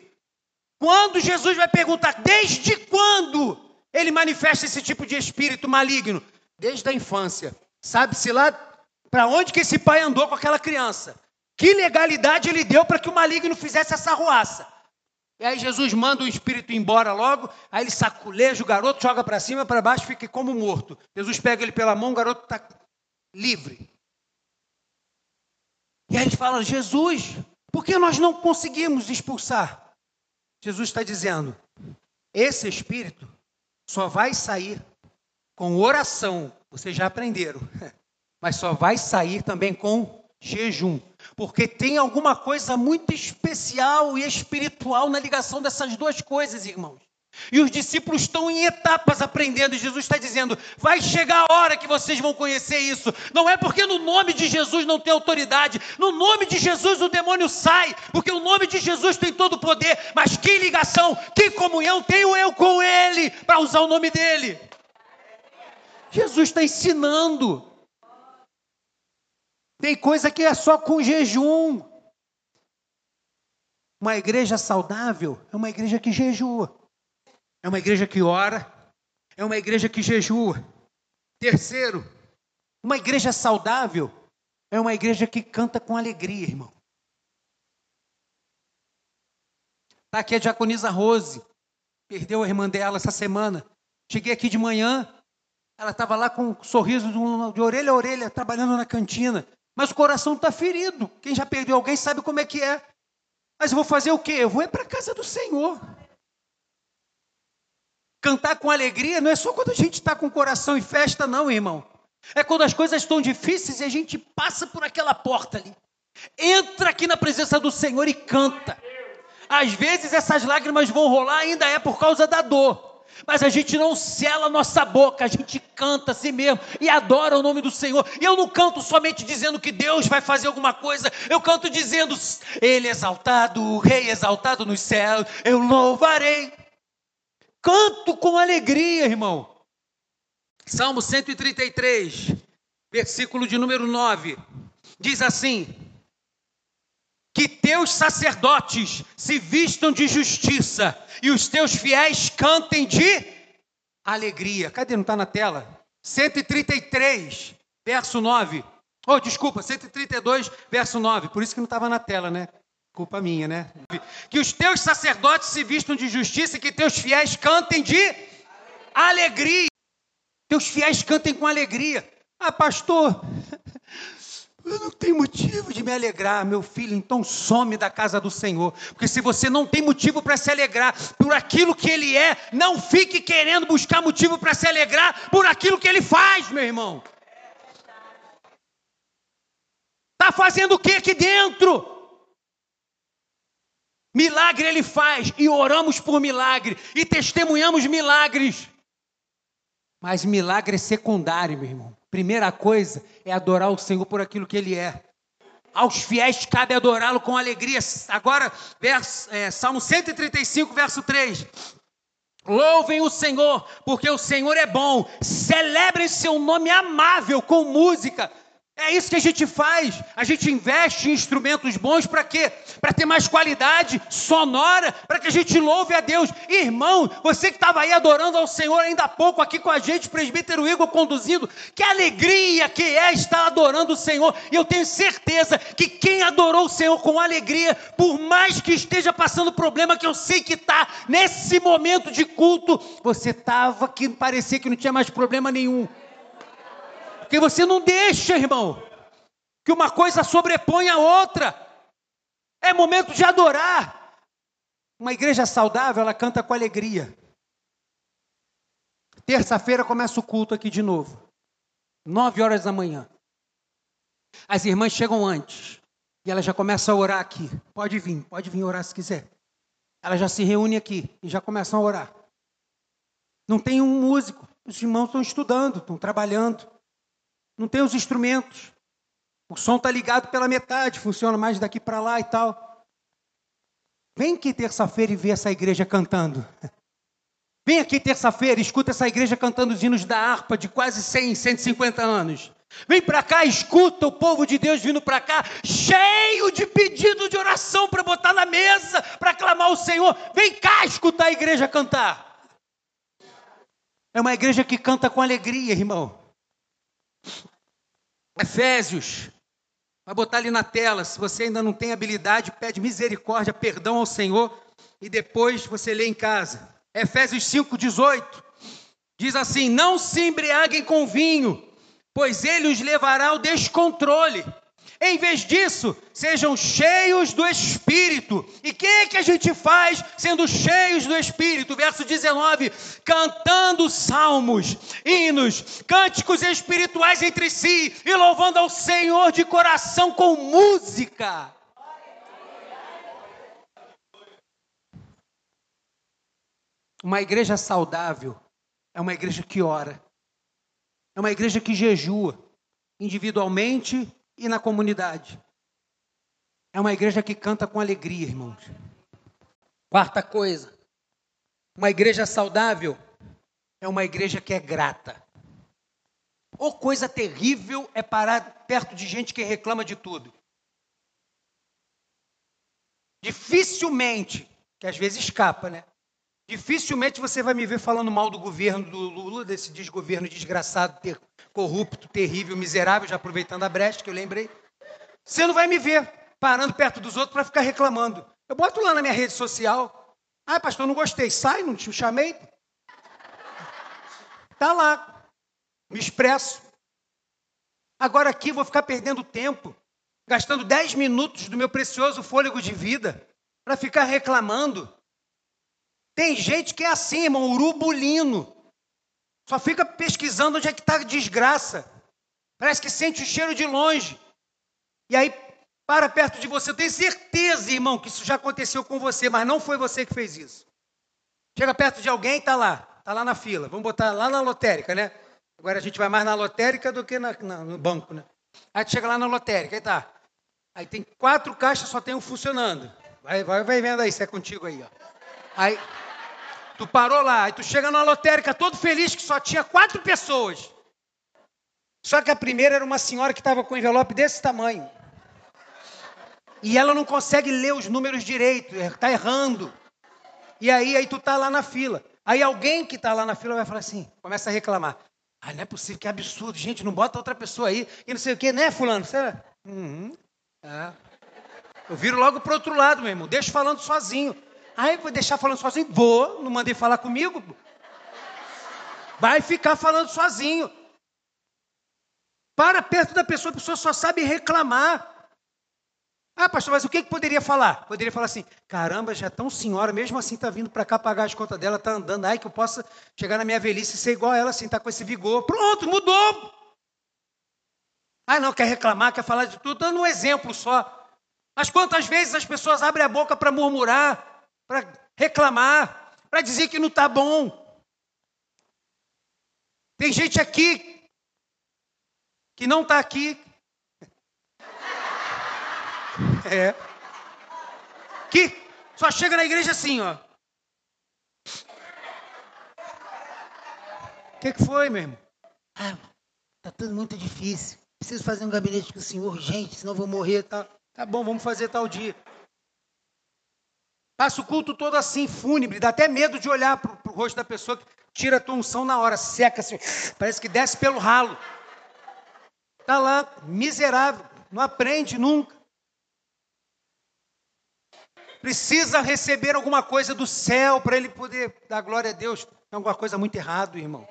Quando Jesus vai perguntar, desde quando ele manifesta esse tipo de espírito maligno? Desde a infância. Sabe-se lá para onde que esse pai andou com aquela criança. Que legalidade ele deu para que o maligno fizesse essa ruaça? E aí Jesus manda o espírito embora logo, aí ele saculeja o garoto, joga para cima, para baixo, fica como morto. Jesus pega ele pela mão, o garoto está livre. E aí ele fala: Jesus, por que nós não conseguimos expulsar? Jesus está dizendo: esse espírito só vai sair com oração, vocês já aprenderam, mas só vai sair também com jejum porque tem alguma coisa muito especial e espiritual na ligação dessas duas coisas, irmãos. E os discípulos estão em etapas aprendendo, e Jesus está dizendo: vai chegar a hora que vocês vão conhecer isso. Não é porque no nome de Jesus não tem autoridade, no nome de Jesus o demônio sai, porque o nome de Jesus tem todo o poder, mas que ligação, que comunhão tenho eu com Ele, para usar o nome dele. Jesus está ensinando. Tem coisa que é só com jejum. Uma igreja saudável é uma igreja que jejua. É uma igreja que ora. É uma igreja que jejua. Terceiro, uma igreja saudável é uma igreja que canta com alegria, irmão. Está aqui a diaconisa Rose. Perdeu a irmã dela essa semana. Cheguei aqui de manhã, ela estava lá com um sorriso de orelha a orelha, trabalhando na cantina mas o coração está ferido. Quem já perdeu alguém sabe como é que é. Mas eu vou fazer o quê? Eu vou é para a casa do Senhor. Cantar com alegria não é só quando a gente está com o coração em festa, não, irmão. É quando as coisas estão difíceis e a gente passa por aquela porta ali. Entra aqui na presença do Senhor e canta. Às vezes essas lágrimas vão rolar, ainda é por causa da dor mas a gente não cela a nossa boca, a gente canta assim mesmo e adora o nome do Senhor. E eu não canto somente dizendo que Deus vai fazer alguma coisa, eu canto dizendo: Ele exaltado, o Rei exaltado nos céus, eu louvarei. Canto com alegria, irmão. Salmo 133, versículo de número 9, diz assim: que teus sacerdotes se vistam de justiça e os teus fiéis cantem de alegria. Cadê? Não está na tela? 133, verso 9. Oh, desculpa, 132, verso 9. Por isso que não estava na tela, né? Culpa minha, né? Que os teus sacerdotes se vistam de justiça e que teus fiéis cantem de alegria. Teus fiéis cantem com alegria. Ah, pastor, eu não tenho motivo de me alegrar, meu filho, então some da casa do Senhor. Porque se você não tem motivo para se alegrar por aquilo que Ele é, não fique querendo buscar motivo para se alegrar por aquilo que Ele faz, meu irmão. Está fazendo o que aqui dentro? Milagre Ele faz, e oramos por milagre, e testemunhamos milagres. Mas milagre é secundário, meu irmão. Primeira coisa é adorar o Senhor por aquilo que Ele é. Aos fiéis cabe adorá-lo com alegria. Agora, verso, é, Salmo 135, verso 3. Louvem o Senhor, porque o Senhor é bom. Celebrem seu nome amável com música. É isso que a gente faz. A gente investe em instrumentos bons para quê? Para ter mais qualidade sonora, para que a gente louve a Deus. Irmão, você que estava aí adorando ao Senhor ainda há pouco aqui com a gente, presbítero Igor conduzindo, que alegria que é estar adorando o Senhor. E eu tenho certeza que quem adorou o Senhor com alegria, por mais que esteja passando problema, que eu sei que está nesse momento de culto, você estava que parecia que não tinha mais problema nenhum. Porque você não deixa, irmão, que uma coisa sobrepõe a outra. É momento de adorar. Uma igreja saudável, ela canta com alegria. Terça-feira começa o culto aqui de novo. Nove horas da manhã. As irmãs chegam antes. E ela já começa a orar aqui. Pode vir, pode vir orar se quiser. Ela já se reúne aqui e já começam a orar. Não tem um músico. Os irmãos estão estudando, estão trabalhando. Não tem os instrumentos. O som está ligado pela metade, funciona mais daqui para lá e tal. Vem aqui terça-feira e vê essa igreja cantando. Vem aqui terça-feira e escuta essa igreja cantando os hinos da harpa de quase 100, 150 anos. Vem para cá, escuta o povo de Deus vindo para cá, cheio de pedido de oração para botar na mesa, para clamar ao Senhor. Vem cá escutar a igreja cantar. É uma igreja que canta com alegria, irmão. Efésios, vai botar ali na tela. Se você ainda não tem habilidade, pede misericórdia, perdão ao Senhor e depois você lê em casa. Efésios 5:18 diz assim: Não se embriaguem com vinho pois ele os levará ao descontrole. Em vez disso, sejam cheios do Espírito. E o que, que a gente faz sendo cheios do Espírito? Verso 19: cantando salmos, hinos, cânticos espirituais entre si e louvando ao Senhor de coração com música. Uma igreja saudável é uma igreja que ora. É uma igreja que jejua, individualmente e na comunidade. É uma igreja que canta com alegria, irmãos. Quarta coisa, uma igreja saudável é uma igreja que é grata. Ou coisa terrível é parar perto de gente que reclama de tudo. Dificilmente, que às vezes escapa, né? Dificilmente você vai me ver falando mal do governo do Lula, desse desgoverno desgraçado, ter, corrupto, terrível, miserável, já aproveitando a brecha que eu lembrei. Você não vai me ver parando perto dos outros para ficar reclamando. Eu boto lá na minha rede social. Ah, pastor, não gostei. Sai, não te chamei. Tá lá. Me expresso. Agora aqui vou ficar perdendo tempo, gastando 10 minutos do meu precioso fôlego de vida para ficar reclamando tem gente que é assim, irmão, urubulino. Só fica pesquisando onde é que está a desgraça. Parece que sente o cheiro de longe. E aí para perto de você. Eu tenho certeza, irmão, que isso já aconteceu com você, mas não foi você que fez isso. Chega perto de alguém está lá. Está lá na fila. Vamos botar lá na lotérica, né? Agora a gente vai mais na lotérica do que na, na, no banco, né? Aí chega lá na lotérica, aí tá. Aí tem quatro caixas, só tem um funcionando. Vai, vai, vai vendo aí se é contigo aí, ó. Aí Tu parou lá, e tu chega na lotérica todo feliz que só tinha quatro pessoas. Só que a primeira era uma senhora que estava com um envelope desse tamanho. E ela não consegue ler os números direito, está errando. E aí, aí tu tá lá na fila. Aí alguém que está lá na fila vai falar assim, começa a reclamar. Ah, não é possível, que absurdo, gente, não bota outra pessoa aí. E não sei o quê, né, fulano? Você... Uhum. É. Eu viro logo para outro lado, meu irmão. Deixa falando sozinho. Aí vou deixar falando sozinho? Vou, não mandei falar comigo. Vai ficar falando sozinho. Para perto da pessoa, a pessoa só sabe reclamar. Ah, pastor, mas o que, que poderia falar? Poderia falar assim: caramba, já é tão senhora, mesmo assim está vindo para cá pagar as contas dela, está andando, ai que eu possa chegar na minha velhice e ser igual a ela, assim, tá com esse vigor. Pronto, mudou. Ah, não, quer reclamar, quer falar de tudo, dando um exemplo só. Mas quantas vezes as pessoas abrem a boca para murmurar, para reclamar, para dizer que não está bom. Tem gente aqui que não está aqui. É. Que só chega na igreja assim, ó. O que, que foi, meu irmão? Ah, tá tudo muito difícil. Preciso fazer um gabinete com o senhor urgente, senão vou morrer. Tá, tá bom, vamos fazer tal dia. Passa o culto todo assim, fúnebre, dá até medo de olhar para o rosto da pessoa que tira a tua unção na hora, seca assim, parece que desce pelo ralo. Está lá, miserável, não aprende nunca. Precisa receber alguma coisa do céu para ele poder dar glória a Deus. Tem alguma coisa muito errado, irmão.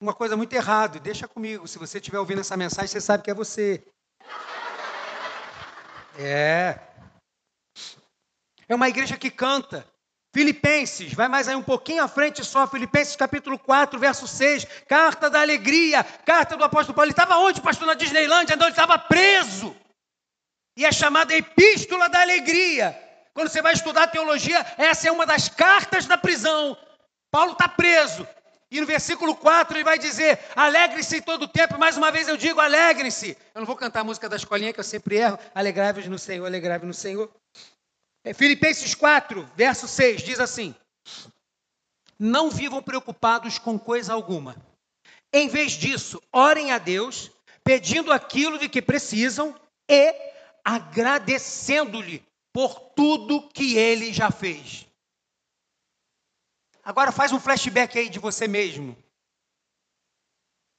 Uma coisa muito errada. Deixa comigo. Se você estiver ouvindo essa mensagem, você sabe que é você. É. É uma igreja que canta. Filipenses, vai mais aí um pouquinho à frente só, Filipenses capítulo 4, verso 6, carta da alegria, carta do apóstolo Paulo. Ele estava onde, pastor? Na Disneylândia, não, ele estava preso. E é chamada Epístola da Alegria. Quando você vai estudar teologia, essa é uma das cartas da prisão. Paulo está preso. E no versículo 4 ele vai dizer: alegre-se todo o tempo. Mais uma vez eu digo: alegre-se. Eu não vou cantar a música da escolinha que eu sempre erro. Alegrai-vos no Senhor, alegrai-vos no Senhor. É, Filipenses 4, verso 6 diz assim: Não vivam preocupados com coisa alguma. Em vez disso, orem a Deus, pedindo aquilo de que precisam e agradecendo-lhe por tudo que ele já fez. Agora faz um flashback aí de você mesmo.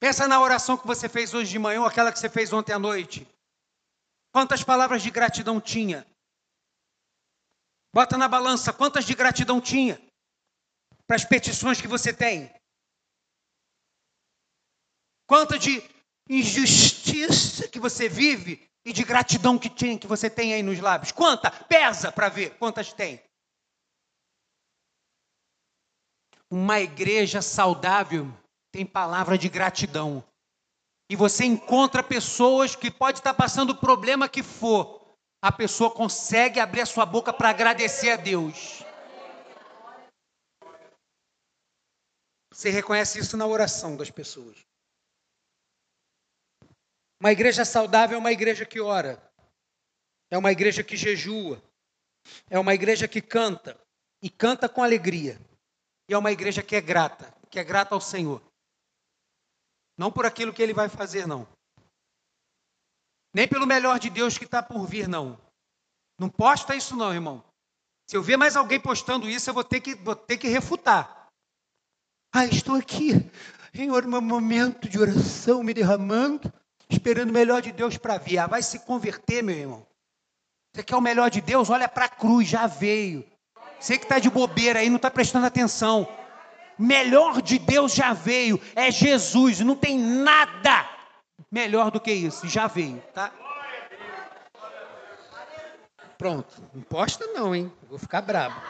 Pensa na oração que você fez hoje de manhã, ou aquela que você fez ontem à noite. Quantas palavras de gratidão tinha? Bota na balança quantas de gratidão tinha para as petições que você tem. Quanto de injustiça que você vive e de gratidão que, tem, que você tem aí nos lábios. Quanta? Pesa para ver quantas tem. Uma igreja saudável tem palavra de gratidão. E você encontra pessoas que pode estar passando o problema que for, a pessoa consegue abrir a sua boca para agradecer a Deus. Você reconhece isso na oração das pessoas. Uma igreja saudável é uma igreja que ora, é uma igreja que jejua, é uma igreja que canta e canta com alegria, e é uma igreja que é grata, que é grata ao Senhor. Não por aquilo que ele vai fazer, não. Nem pelo melhor de Deus que está por vir, não. Não posta isso, não, irmão. Se eu ver mais alguém postando isso, eu vou ter que, vou ter que refutar. Ah, estou aqui, em um momento de oração, me derramando, esperando o melhor de Deus para vir. Ah, vai se converter, meu irmão. Você quer o melhor de Deus? Olha para a cruz, já veio. Você que está de bobeira aí, não está prestando atenção. Melhor de Deus já veio, é Jesus, não tem nada melhor do que isso, já veio, tá? Pronto, não posta não, hein? Vou ficar bravo.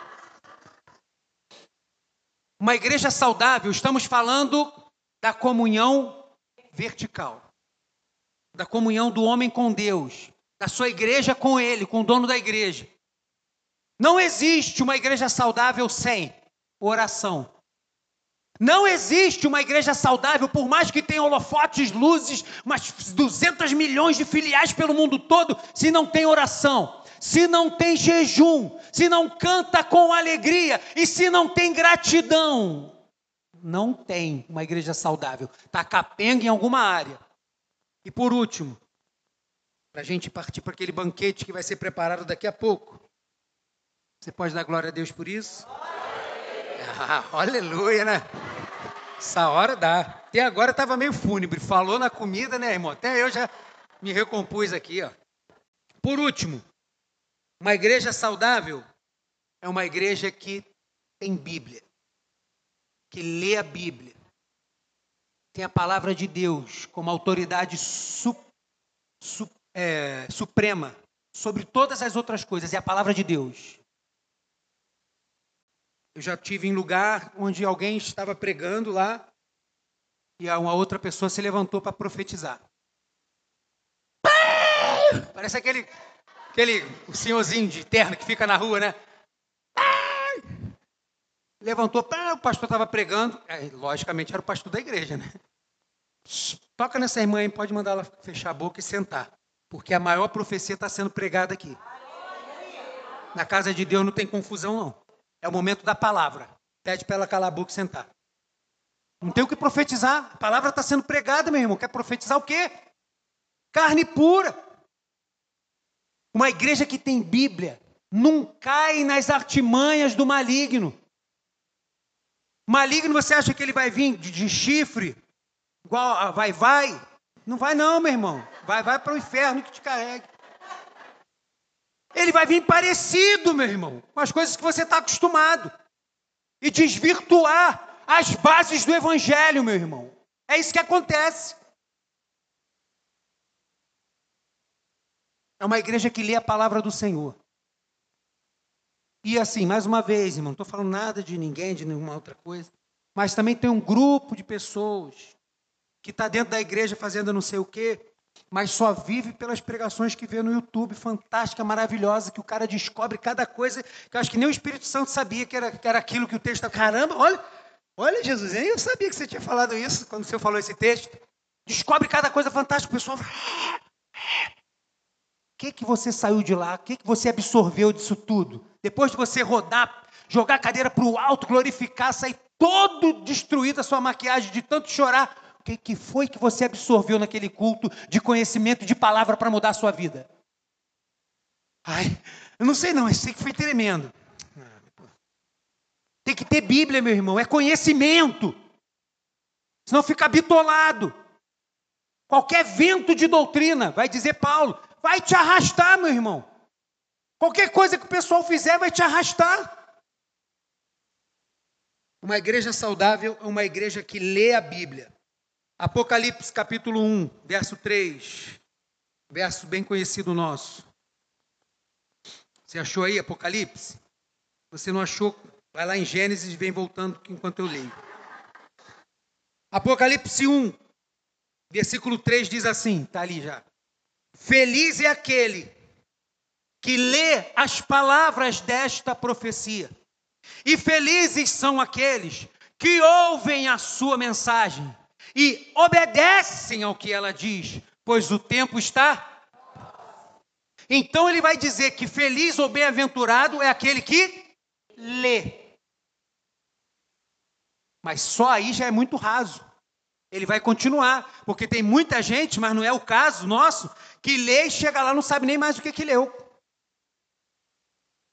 Uma igreja saudável, estamos falando da comunhão vertical, da comunhão do homem com Deus, da sua igreja com ele, com o dono da igreja. Não existe uma igreja saudável sem oração. Não existe uma igreja saudável, por mais que tenha holofotes, luzes, umas 200 milhões de filiais pelo mundo todo, se não tem oração, se não tem jejum, se não canta com alegria e se não tem gratidão. Não tem uma igreja saudável. Está capenga em alguma área. E por último, para a gente partir para aquele banquete que vai ser preparado daqui a pouco. Você pode dar glória a Deus por isso? Ah, aleluia, né? Essa hora dá. Até agora estava meio fúnebre. Falou na comida, né, irmão? Até eu já me recompus aqui, ó. Por último, uma igreja saudável é uma igreja que tem Bíblia, que lê a Bíblia, tem a palavra de Deus como autoridade su, su, é, suprema sobre todas as outras coisas, é a palavra de Deus. Eu já tive em lugar onde alguém estava pregando lá e uma outra pessoa se levantou para profetizar. Parece aquele, aquele senhorzinho de terno que fica na rua, né? Levantou, o pastor estava pregando. É, logicamente era o pastor da igreja, né? Toca nessa irmã aí, pode mandar ela fechar a boca e sentar. Porque a maior profecia está sendo pregada aqui. Na casa de Deus não tem confusão, não. É o momento da palavra. Pede para ela calar a boca e sentar. Não tem o que profetizar. A palavra está sendo pregada, meu irmão. Quer profetizar o quê? Carne pura. Uma igreja que tem Bíblia não cai nas artimanhas do maligno. Maligno, você acha que ele vai vir de, de chifre? Igual a vai, vai? Não vai, não, meu irmão. Vai, vai para o inferno que te carregue. Ele vai vir parecido, meu irmão, com as coisas que você está acostumado. E desvirtuar as bases do Evangelho, meu irmão. É isso que acontece. É uma igreja que lê a palavra do Senhor. E assim, mais uma vez, irmão, não estou falando nada de ninguém, de nenhuma outra coisa, mas também tem um grupo de pessoas que está dentro da igreja fazendo não sei o quê, mas só vive pelas pregações que vê no YouTube, fantástica, maravilhosa, que o cara descobre cada coisa, que eu acho que nem o Espírito Santo sabia que era, que era aquilo que o texto está. Caramba, olha, olha, Jesus, eu sabia que você tinha falado isso quando você falou esse texto. Descobre cada coisa fantástica, o pessoal. O que, que você saiu de lá? O que, que você absorveu disso tudo? Depois de você rodar, jogar a cadeira para o alto, glorificar, sair todo destruído a sua maquiagem de tanto chorar, que, que foi que você absorveu naquele culto de conhecimento de palavra para mudar a sua vida? Ai, eu não sei não, eu sei que foi tremendo. Tem que ter Bíblia, meu irmão, é conhecimento. Senão fica bitolado. Qualquer vento de doutrina, vai dizer Paulo, vai te arrastar, meu irmão. Qualquer coisa que o pessoal fizer vai te arrastar. Uma igreja saudável é uma igreja que lê a Bíblia. Apocalipse capítulo 1, verso 3. Verso bem conhecido nosso. Você achou aí Apocalipse? Você não achou? Vai lá em Gênesis e vem voltando enquanto eu leio. Apocalipse 1, versículo 3 diz assim: está ali já. Feliz é aquele que lê as palavras desta profecia, e felizes são aqueles que ouvem a sua mensagem e obedecem ao que ela diz, pois o tempo está. Então ele vai dizer que feliz ou bem-aventurado é aquele que lê. Mas só aí já é muito raso. Ele vai continuar, porque tem muita gente, mas não é o caso nosso, que lê e chega lá não sabe nem mais o que, que leu.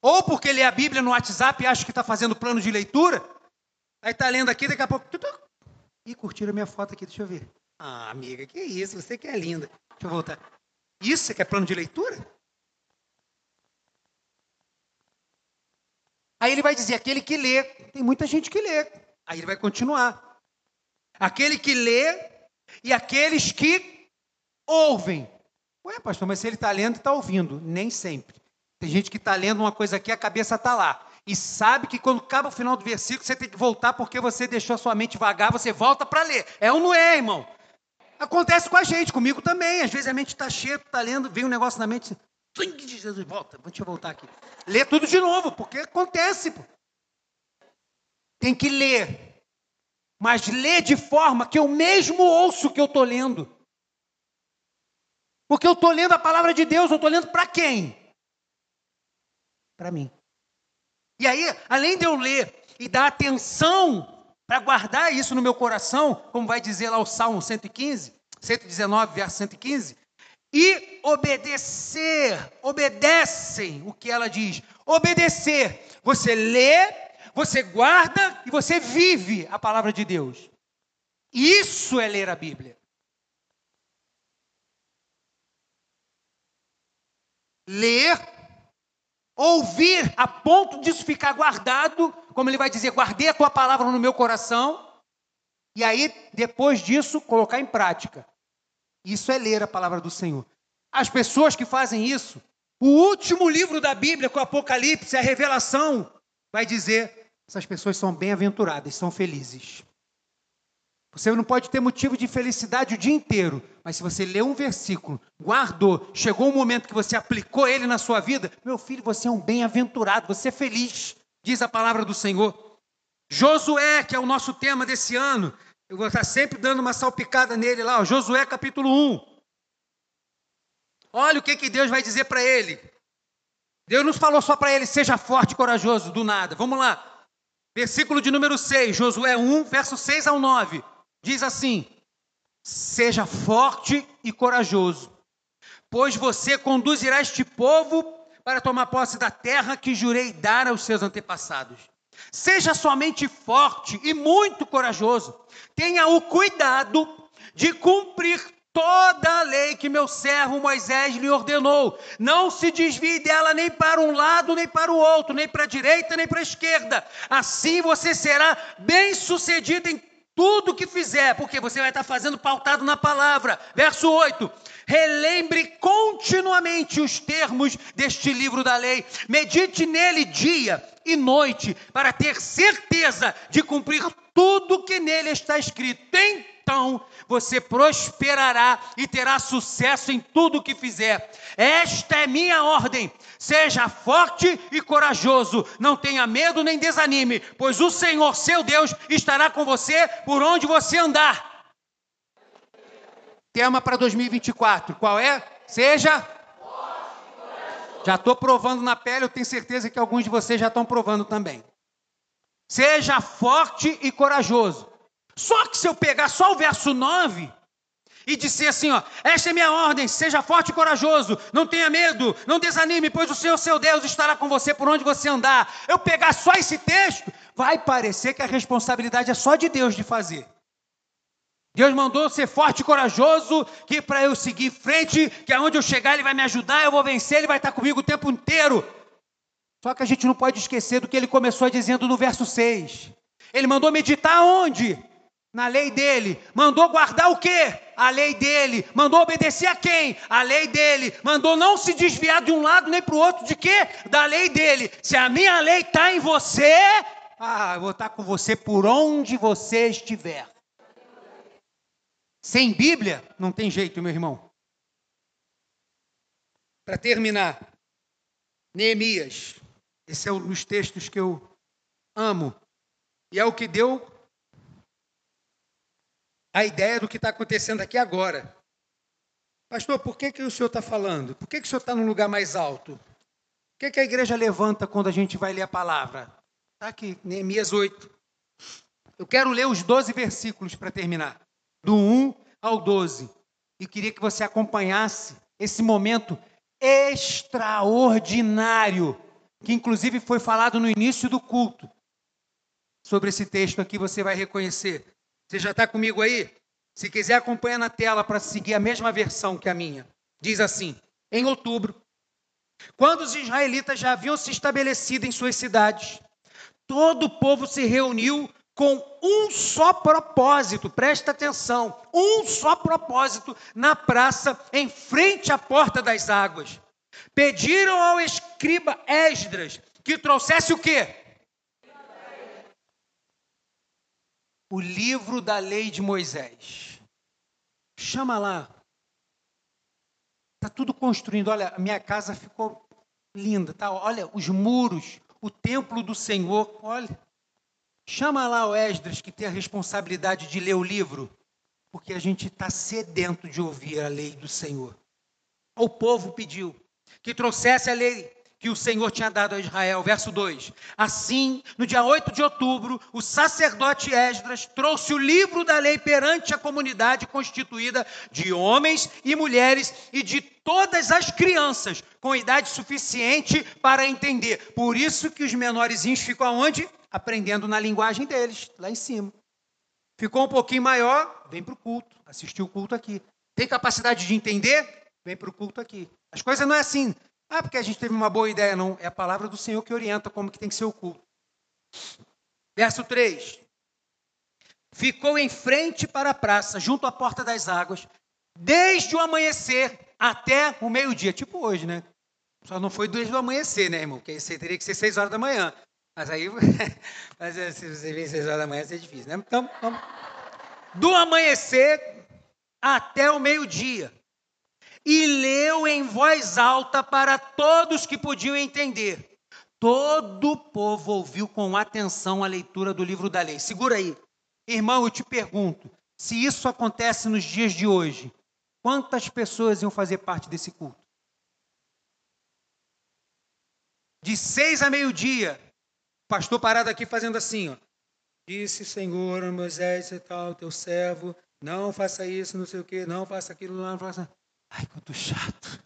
Ou porque lê a Bíblia no WhatsApp e acha que está fazendo plano de leitura, aí está lendo aqui, daqui a pouco Ih, curtiram a minha foto aqui, deixa eu ver. Ah, amiga, que isso, você que é linda. Deixa eu voltar. Isso você quer plano de leitura? Aí ele vai dizer, aquele que lê, tem muita gente que lê. Aí ele vai continuar. Aquele que lê e aqueles que ouvem. Ué, pastor, mas se ele está lendo, está ouvindo. Nem sempre. Tem gente que está lendo uma coisa aqui, a cabeça está lá e sabe que quando acaba o final do versículo, você tem que voltar porque você deixou a sua mente vagar, você volta para ler. É ou não é, irmão? Acontece com a gente, comigo também. Às vezes a mente está cheia, está lendo, vem um negócio na mente, de Jesus, volta, deixa eu voltar aqui. Lê tudo de novo, porque acontece. Pô. Tem que ler. Mas lê de forma que eu mesmo ouço o que eu estou lendo. Porque eu estou lendo a palavra de Deus, eu estou lendo para quem? Para mim. E aí, além de eu ler e dar atenção para guardar isso no meu coração, como vai dizer lá o Salmo 115, 119, verso 115, e obedecer, obedecem o que ela diz. Obedecer. Você lê, você guarda e você vive a palavra de Deus. Isso é ler a Bíblia. Ler ouvir a ponto disso ficar guardado, como ele vai dizer, guardei a tua palavra no meu coração, e aí, depois disso, colocar em prática. Isso é ler a palavra do Senhor. As pessoas que fazem isso, o último livro da Bíblia, com o Apocalipse, a revelação, vai dizer: essas pessoas são bem-aventuradas, são felizes. Você não pode ter motivo de felicidade o dia inteiro, mas se você leu um versículo, guardou, chegou um momento que você aplicou ele na sua vida, meu filho, você é um bem-aventurado, você é feliz, diz a palavra do Senhor. Josué, que é o nosso tema desse ano, eu vou estar sempre dando uma salpicada nele lá, ó, Josué capítulo 1. Olha o que, que Deus vai dizer para ele. Deus não falou só para ele, seja forte e corajoso, do nada. Vamos lá. Versículo de número 6, Josué 1, verso 6 ao 9 diz assim: Seja forte e corajoso, pois você conduzirá este povo para tomar posse da terra que jurei dar aos seus antepassados. Seja somente forte e muito corajoso. Tenha o cuidado de cumprir toda a lei que meu servo Moisés lhe ordenou. Não se desvie dela nem para um lado, nem para o outro, nem para a direita, nem para a esquerda. Assim você será bem-sucedido em tudo que fizer, porque você vai estar fazendo pautado na palavra. Verso 8: Relembre continuamente os termos deste livro da lei. Medite nele dia e noite, para ter certeza de cumprir tudo que nele está escrito. Então você prosperará e terá sucesso em tudo o que fizer. Esta é minha ordem. Seja forte e corajoso. Não tenha medo nem desanime, pois o Senhor, seu Deus, estará com você por onde você andar. Tema para 2024, qual é? Seja. Já estou provando na pele, eu tenho certeza que alguns de vocês já estão provando também. Seja forte e corajoso. Só que se eu pegar só o verso 9 e disser assim, ó, esta é minha ordem, seja forte e corajoso, não tenha medo, não desanime, pois o Senhor seu Deus estará com você por onde você andar. Eu pegar só esse texto, vai parecer que a responsabilidade é só de Deus de fazer. Deus mandou ser forte e corajoso, que para eu seguir em frente, que aonde eu chegar ele vai me ajudar, eu vou vencer, ele vai estar comigo o tempo inteiro. Só que a gente não pode esquecer do que ele começou dizendo no verso 6. Ele mandou meditar onde? Na lei dele. Mandou guardar o quê? A lei dele. Mandou obedecer a quem? A lei dele. Mandou não se desviar de um lado nem para o outro. De quê? Da lei dele. Se a minha lei está em você, ah, eu vou estar com você por onde você estiver. Sem Bíblia, não tem jeito, meu irmão. Para terminar, Neemias. Esse é um dos textos que eu amo. E é o que deu a ideia do que está acontecendo aqui agora. Pastor, por que, que o senhor está falando? Por que, que o senhor está num lugar mais alto? Por que, que a igreja levanta quando a gente vai ler a palavra? Está aqui, Neemias 8. Eu quero ler os 12 versículos para terminar do 1 ao 12. E queria que você acompanhasse esse momento extraordinário, que inclusive foi falado no início do culto. Sobre esse texto aqui você vai reconhecer. Você já está comigo aí? Se quiser, acompanha na tela para seguir a mesma versão que a minha. Diz assim: em outubro, quando os israelitas já haviam se estabelecido em suas cidades, todo o povo se reuniu com um só propósito, presta atenção, um só propósito na praça, em frente à porta das águas. Pediram ao escriba Esdras que trouxesse o quê? O livro da lei de Moisés. Chama lá. Está tudo construindo. Olha, a minha casa ficou linda, tá? Olha os muros, o templo do Senhor. Olha, Chama lá o Esdras, que tem a responsabilidade de ler o livro, porque a gente está sedento de ouvir a lei do Senhor. O povo pediu que trouxesse a lei que o Senhor tinha dado a Israel. Verso 2: Assim, no dia 8 de outubro, o sacerdote Esdras trouxe o livro da lei perante a comunidade constituída de homens e mulheres e de todas as crianças com idade suficiente para entender. Por isso que os menorzinhos ficam aonde? aprendendo na linguagem deles, lá em cima. Ficou um pouquinho maior, vem para o culto, assistiu o culto aqui. Tem capacidade de entender? Vem para o culto aqui. As coisas não é assim. Ah, porque a gente teve uma boa ideia, não. É a palavra do Senhor que orienta como que tem que ser o culto. Verso 3. Ficou em frente para a praça, junto à porta das águas, desde o amanhecer até o meio-dia. Tipo hoje, né? Só não foi desde o amanhecer, né, irmão? Porque isso teria que ser seis horas da manhã. Mas aí, mas eh, se você vir seis horas da manhã, ser difícil, né? Então, vamos. Do amanhecer até o meio-dia. E leu em voz alta para todos que podiam entender. Todo o povo ouviu com atenção a leitura do livro da lei. Segura aí. Irmão, eu te pergunto: se isso acontece nos dias de hoje, quantas pessoas iam fazer parte desse culto? De seis a meio-dia, pastor parado aqui fazendo assim, ó. Disse Senhor Moisés e tal, teu servo, não faça isso, não sei o quê, não faça aquilo, não faça. Ai, quanto chato.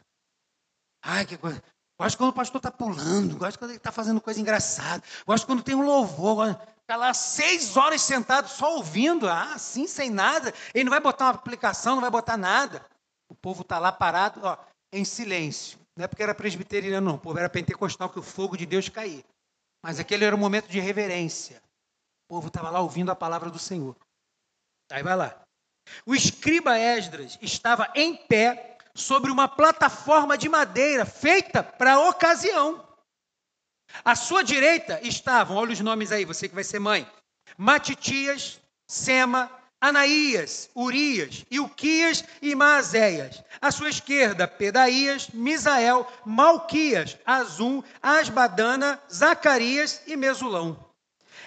Ai, que coisa. Gosto quando o pastor está pulando, gosto quando ele está fazendo coisa engraçada, gosto quando tem um louvor, está lá seis horas sentado só ouvindo, ah, assim, sem nada. Ele não vai botar uma aplicação, não vai botar nada. O povo está lá parado, ó, em silêncio. Não é porque era presbiteriano, não. O povo era pentecostal que o fogo de Deus caía. Mas aquele era um momento de reverência. O povo estava lá ouvindo a palavra do Senhor. Aí vai lá. O escriba Esdras estava em pé sobre uma plataforma de madeira feita para a ocasião. À sua direita estavam, olha os nomes aí, você que vai ser mãe: Matitias, Sema, Anaías, Urias, Ilquias e Maazéias. À sua esquerda, Pedaías, Misael, Malquias, Azum, Asbadana, Zacarias e Mesulão.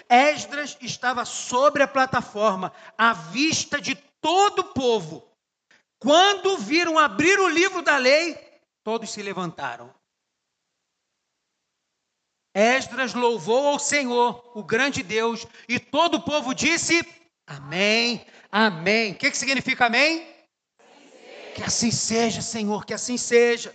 Esdras estava sobre a plataforma, à vista de todo o povo. Quando viram abrir o livro da lei, todos se levantaram. Esdras louvou ao Senhor, o grande Deus, e todo o povo disse: Amém, Amém. O que, que significa amém? Que assim seja, Senhor, que assim seja.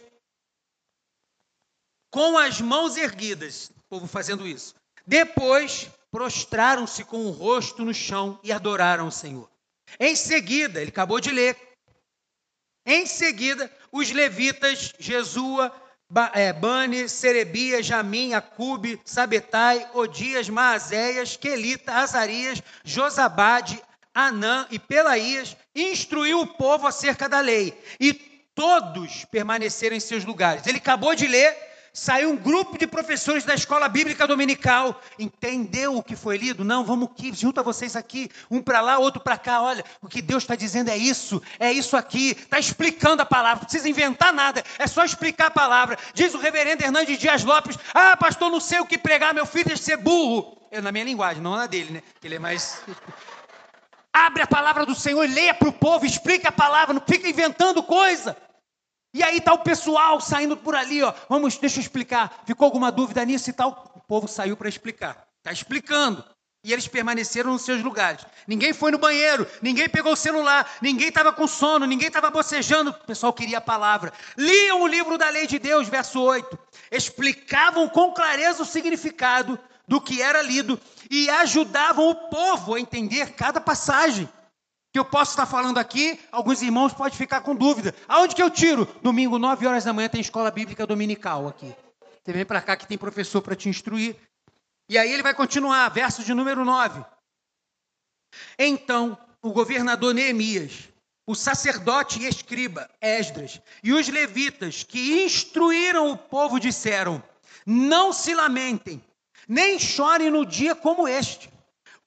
Com as mãos erguidas, o povo fazendo isso. Depois, prostraram-se com o rosto no chão e adoraram o Senhor. Em seguida, ele acabou de ler. Em seguida, os levitas, Jesua, é, Bani, Serebia, Jamim, Acube, Sabetai, Odias, Maazéias, Quelita, Azarias, Josabade, Anã e Pelaías, instruiu o povo acerca da lei. E todos permaneceram em seus lugares. Ele acabou de ler Saiu um grupo de professores da escola bíblica dominical. Entendeu o que foi lido? Não, vamos aqui, junta vocês aqui, um para lá, outro para cá. Olha, o que Deus está dizendo é isso, é isso aqui. Está explicando a palavra, não precisa inventar nada, é só explicar a palavra. Diz o reverendo Hernandes Dias Lopes: Ah, pastor, não sei o que pregar, meu filho deve ser burro. É na minha linguagem, não na dele, né? Que ele é mais. Abre a palavra do Senhor, leia para o povo, explica a palavra, não fica inventando coisa. E aí está o pessoal saindo por ali, ó. Vamos, deixa eu explicar. Ficou alguma dúvida nisso e tal? O povo saiu para explicar. Está explicando. E eles permaneceram nos seus lugares. Ninguém foi no banheiro, ninguém pegou o celular, ninguém estava com sono, ninguém estava bocejando. O pessoal queria a palavra. Liam o livro da lei de Deus, verso 8. Explicavam com clareza o significado do que era lido e ajudavam o povo a entender cada passagem que eu posso estar falando aqui, alguns irmãos podem ficar com dúvida. Aonde que eu tiro? Domingo, 9 horas da manhã, tem escola bíblica dominical aqui. Você vem para cá que tem professor para te instruir. E aí ele vai continuar, verso de número 9. Então, o governador Neemias, o sacerdote e escriba Esdras e os levitas que instruíram o povo disseram: Não se lamentem, nem chorem no dia como este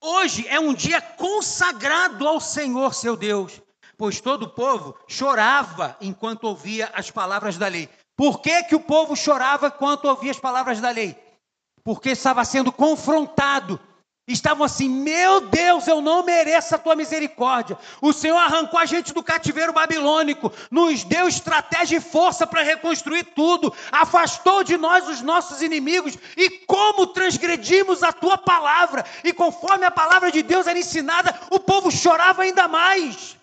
Hoje é um dia consagrado ao Senhor seu Deus, pois todo o povo chorava enquanto ouvia as palavras da lei. Por que, que o povo chorava enquanto ouvia as palavras da lei? Porque estava sendo confrontado estavam assim: Meu Deus, eu não mereço a tua misericórdia. O Senhor arrancou a gente do cativeiro babilônico, nos deu estratégia e força para reconstruir tudo, afastou de nós os nossos inimigos. E como transgredimos a tua palavra, e conforme a palavra de Deus era ensinada, o povo chorava ainda mais.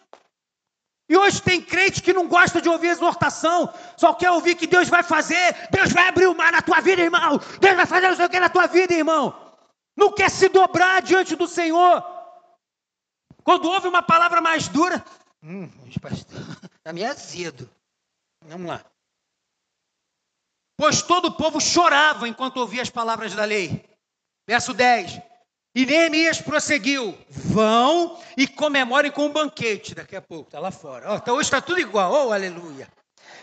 E hoje tem crente que não gosta de ouvir exortação, só quer ouvir que Deus vai fazer, Deus vai abrir o mar na tua vida, irmão, Deus vai fazer não sei o que na tua vida, irmão não quer se dobrar diante do Senhor. Quando ouve uma palavra mais dura, hum, pastor, está meio azedo. Vamos lá. Pois todo o povo chorava enquanto ouvia as palavras da lei. Verso 10. E Neemias prosseguiu: Vão e comemorem com um banquete. Daqui a pouco, está lá fora. Oh, então hoje está tudo igual. Oh, aleluia.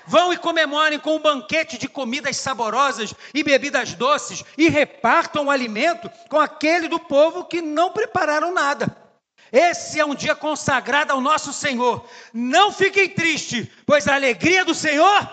Vão e comemorem com um banquete de comidas saborosas e bebidas doces e repartam o alimento com aquele do povo que não prepararam nada. Esse é um dia consagrado ao nosso Senhor. Não fiquem tristes, pois a alegria do Senhor.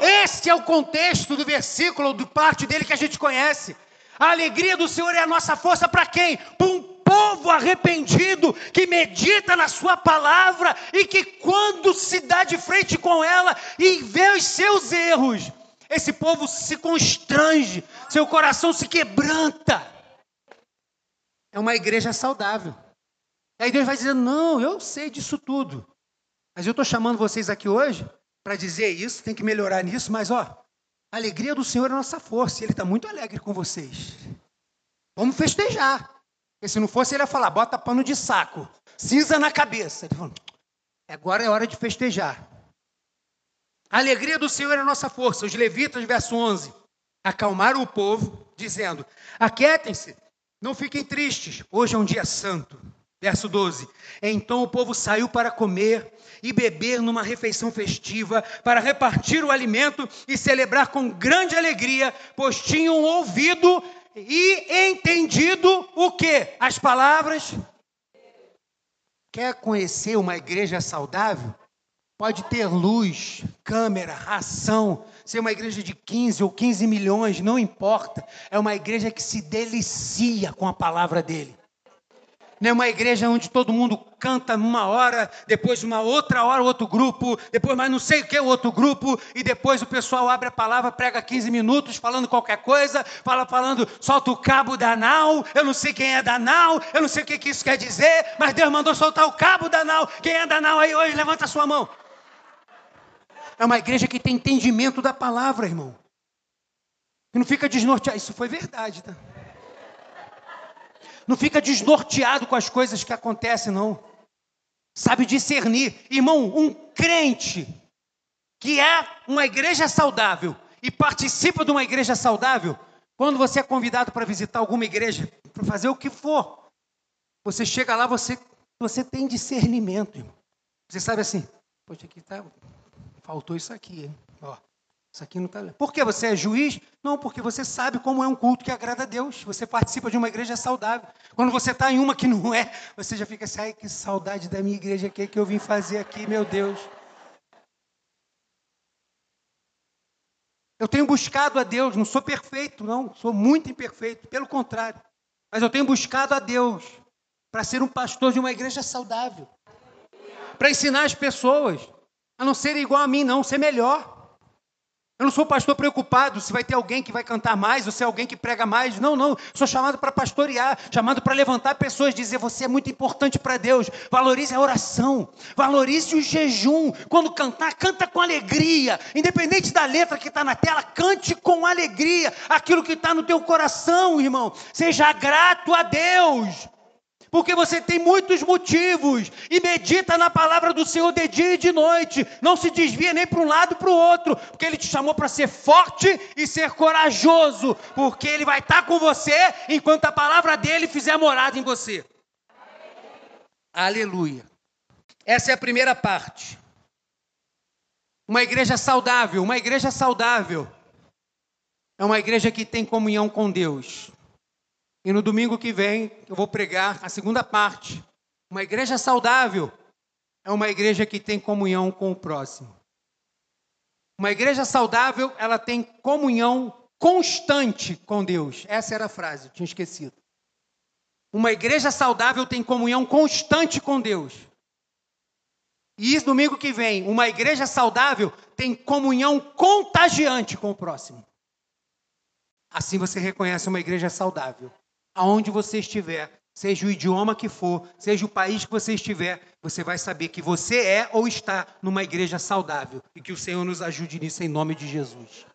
Esse é o contexto do versículo, do parte dele que a gente conhece. A alegria do Senhor é a nossa força para quem? Para um povo arrependido que medita na Sua palavra e que, quando se dá de frente com ela e vê os seus erros, esse povo se constrange, seu coração se quebranta. É uma igreja saudável. Aí Deus vai dizendo: Não, eu sei disso tudo. Mas eu estou chamando vocês aqui hoje para dizer isso, tem que melhorar nisso, mas ó, a alegria do Senhor é nossa força, e Ele está muito alegre com vocês. Vamos festejar. Porque se não fosse, ele ia falar: bota pano de saco, cinza na cabeça. Ele falou: agora é hora de festejar. A alegria do Senhor é a nossa força. Os levitas, verso 11, acalmaram o povo, dizendo: Aquietem-se, não fiquem tristes, hoje é um dia santo. Verso 12: Então o povo saiu para comer e beber numa refeição festiva, para repartir o alimento e celebrar com grande alegria, pois tinham ouvido e entendido o que? As palavras. Quer conhecer uma igreja saudável? Pode ter luz, câmera, ação, ser uma igreja de 15 ou 15 milhões, não importa. É uma igreja que se delicia com a palavra dele. Não é uma igreja onde todo mundo canta numa hora, depois uma outra hora outro grupo, depois mais não sei o que outro grupo, e depois o pessoal abre a palavra, prega 15 minutos falando qualquer coisa, fala falando, solta o cabo da nau, eu não sei quem é da nau, eu não sei o que, que isso quer dizer, mas Deus mandou soltar o cabo da nau. Quem é da nau aí hoje, levanta a sua mão. É uma igreja que tem entendimento da palavra, irmão. Que não fica desnorteado. Isso foi verdade, tá? Não fica desnorteado com as coisas que acontecem, não. Sabe discernir. Irmão, um crente que é uma igreja saudável e participa de uma igreja saudável, quando você é convidado para visitar alguma igreja, para fazer o que for, você chega lá, você, você tem discernimento, irmão. Você sabe assim, poxa, aqui tá, faltou isso aqui, hein? Isso aqui não está. Por que você é juiz? Não, porque você sabe como é um culto que agrada a Deus. Você participa de uma igreja saudável. Quando você está em uma que não é, você já fica assim, ai, que saudade da minha igreja aqui que eu vim fazer aqui, meu Deus. Eu tenho buscado a Deus, não sou perfeito, não, sou muito imperfeito, pelo contrário. Mas eu tenho buscado a Deus para ser um pastor de uma igreja saudável, para ensinar as pessoas a não ser igual a mim, não, ser melhor. Eu não sou pastor preocupado se vai ter alguém que vai cantar mais ou se é alguém que prega mais. Não, não. Sou chamado para pastorear, chamado para levantar pessoas, dizer você é muito importante para Deus. Valorize a oração, valorize o jejum. Quando cantar, canta com alegria. Independente da letra que está na tela, cante com alegria aquilo que está no teu coração, irmão. Seja grato a Deus porque você tem muitos motivos, e medita na palavra do Senhor de dia e de noite, não se desvia nem para um lado para o outro, porque Ele te chamou para ser forte e ser corajoso, porque Ele vai estar com você enquanto a palavra dele fizer morada em você. Aleluia. Essa é a primeira parte. Uma igreja saudável, uma igreja saudável é uma igreja que tem comunhão com Deus. E no domingo que vem eu vou pregar a segunda parte. Uma igreja saudável é uma igreja que tem comunhão com o próximo. Uma igreja saudável, ela tem comunhão constante com Deus. Essa era a frase, tinha esquecido. Uma igreja saudável tem comunhão constante com Deus. E isso domingo que vem, uma igreja saudável tem comunhão contagiante com o próximo. Assim você reconhece uma igreja saudável aonde você estiver, seja o idioma que for, seja o país que você estiver, você vai saber que você é ou está numa igreja saudável e que o Senhor nos ajude nisso em nome de Jesus.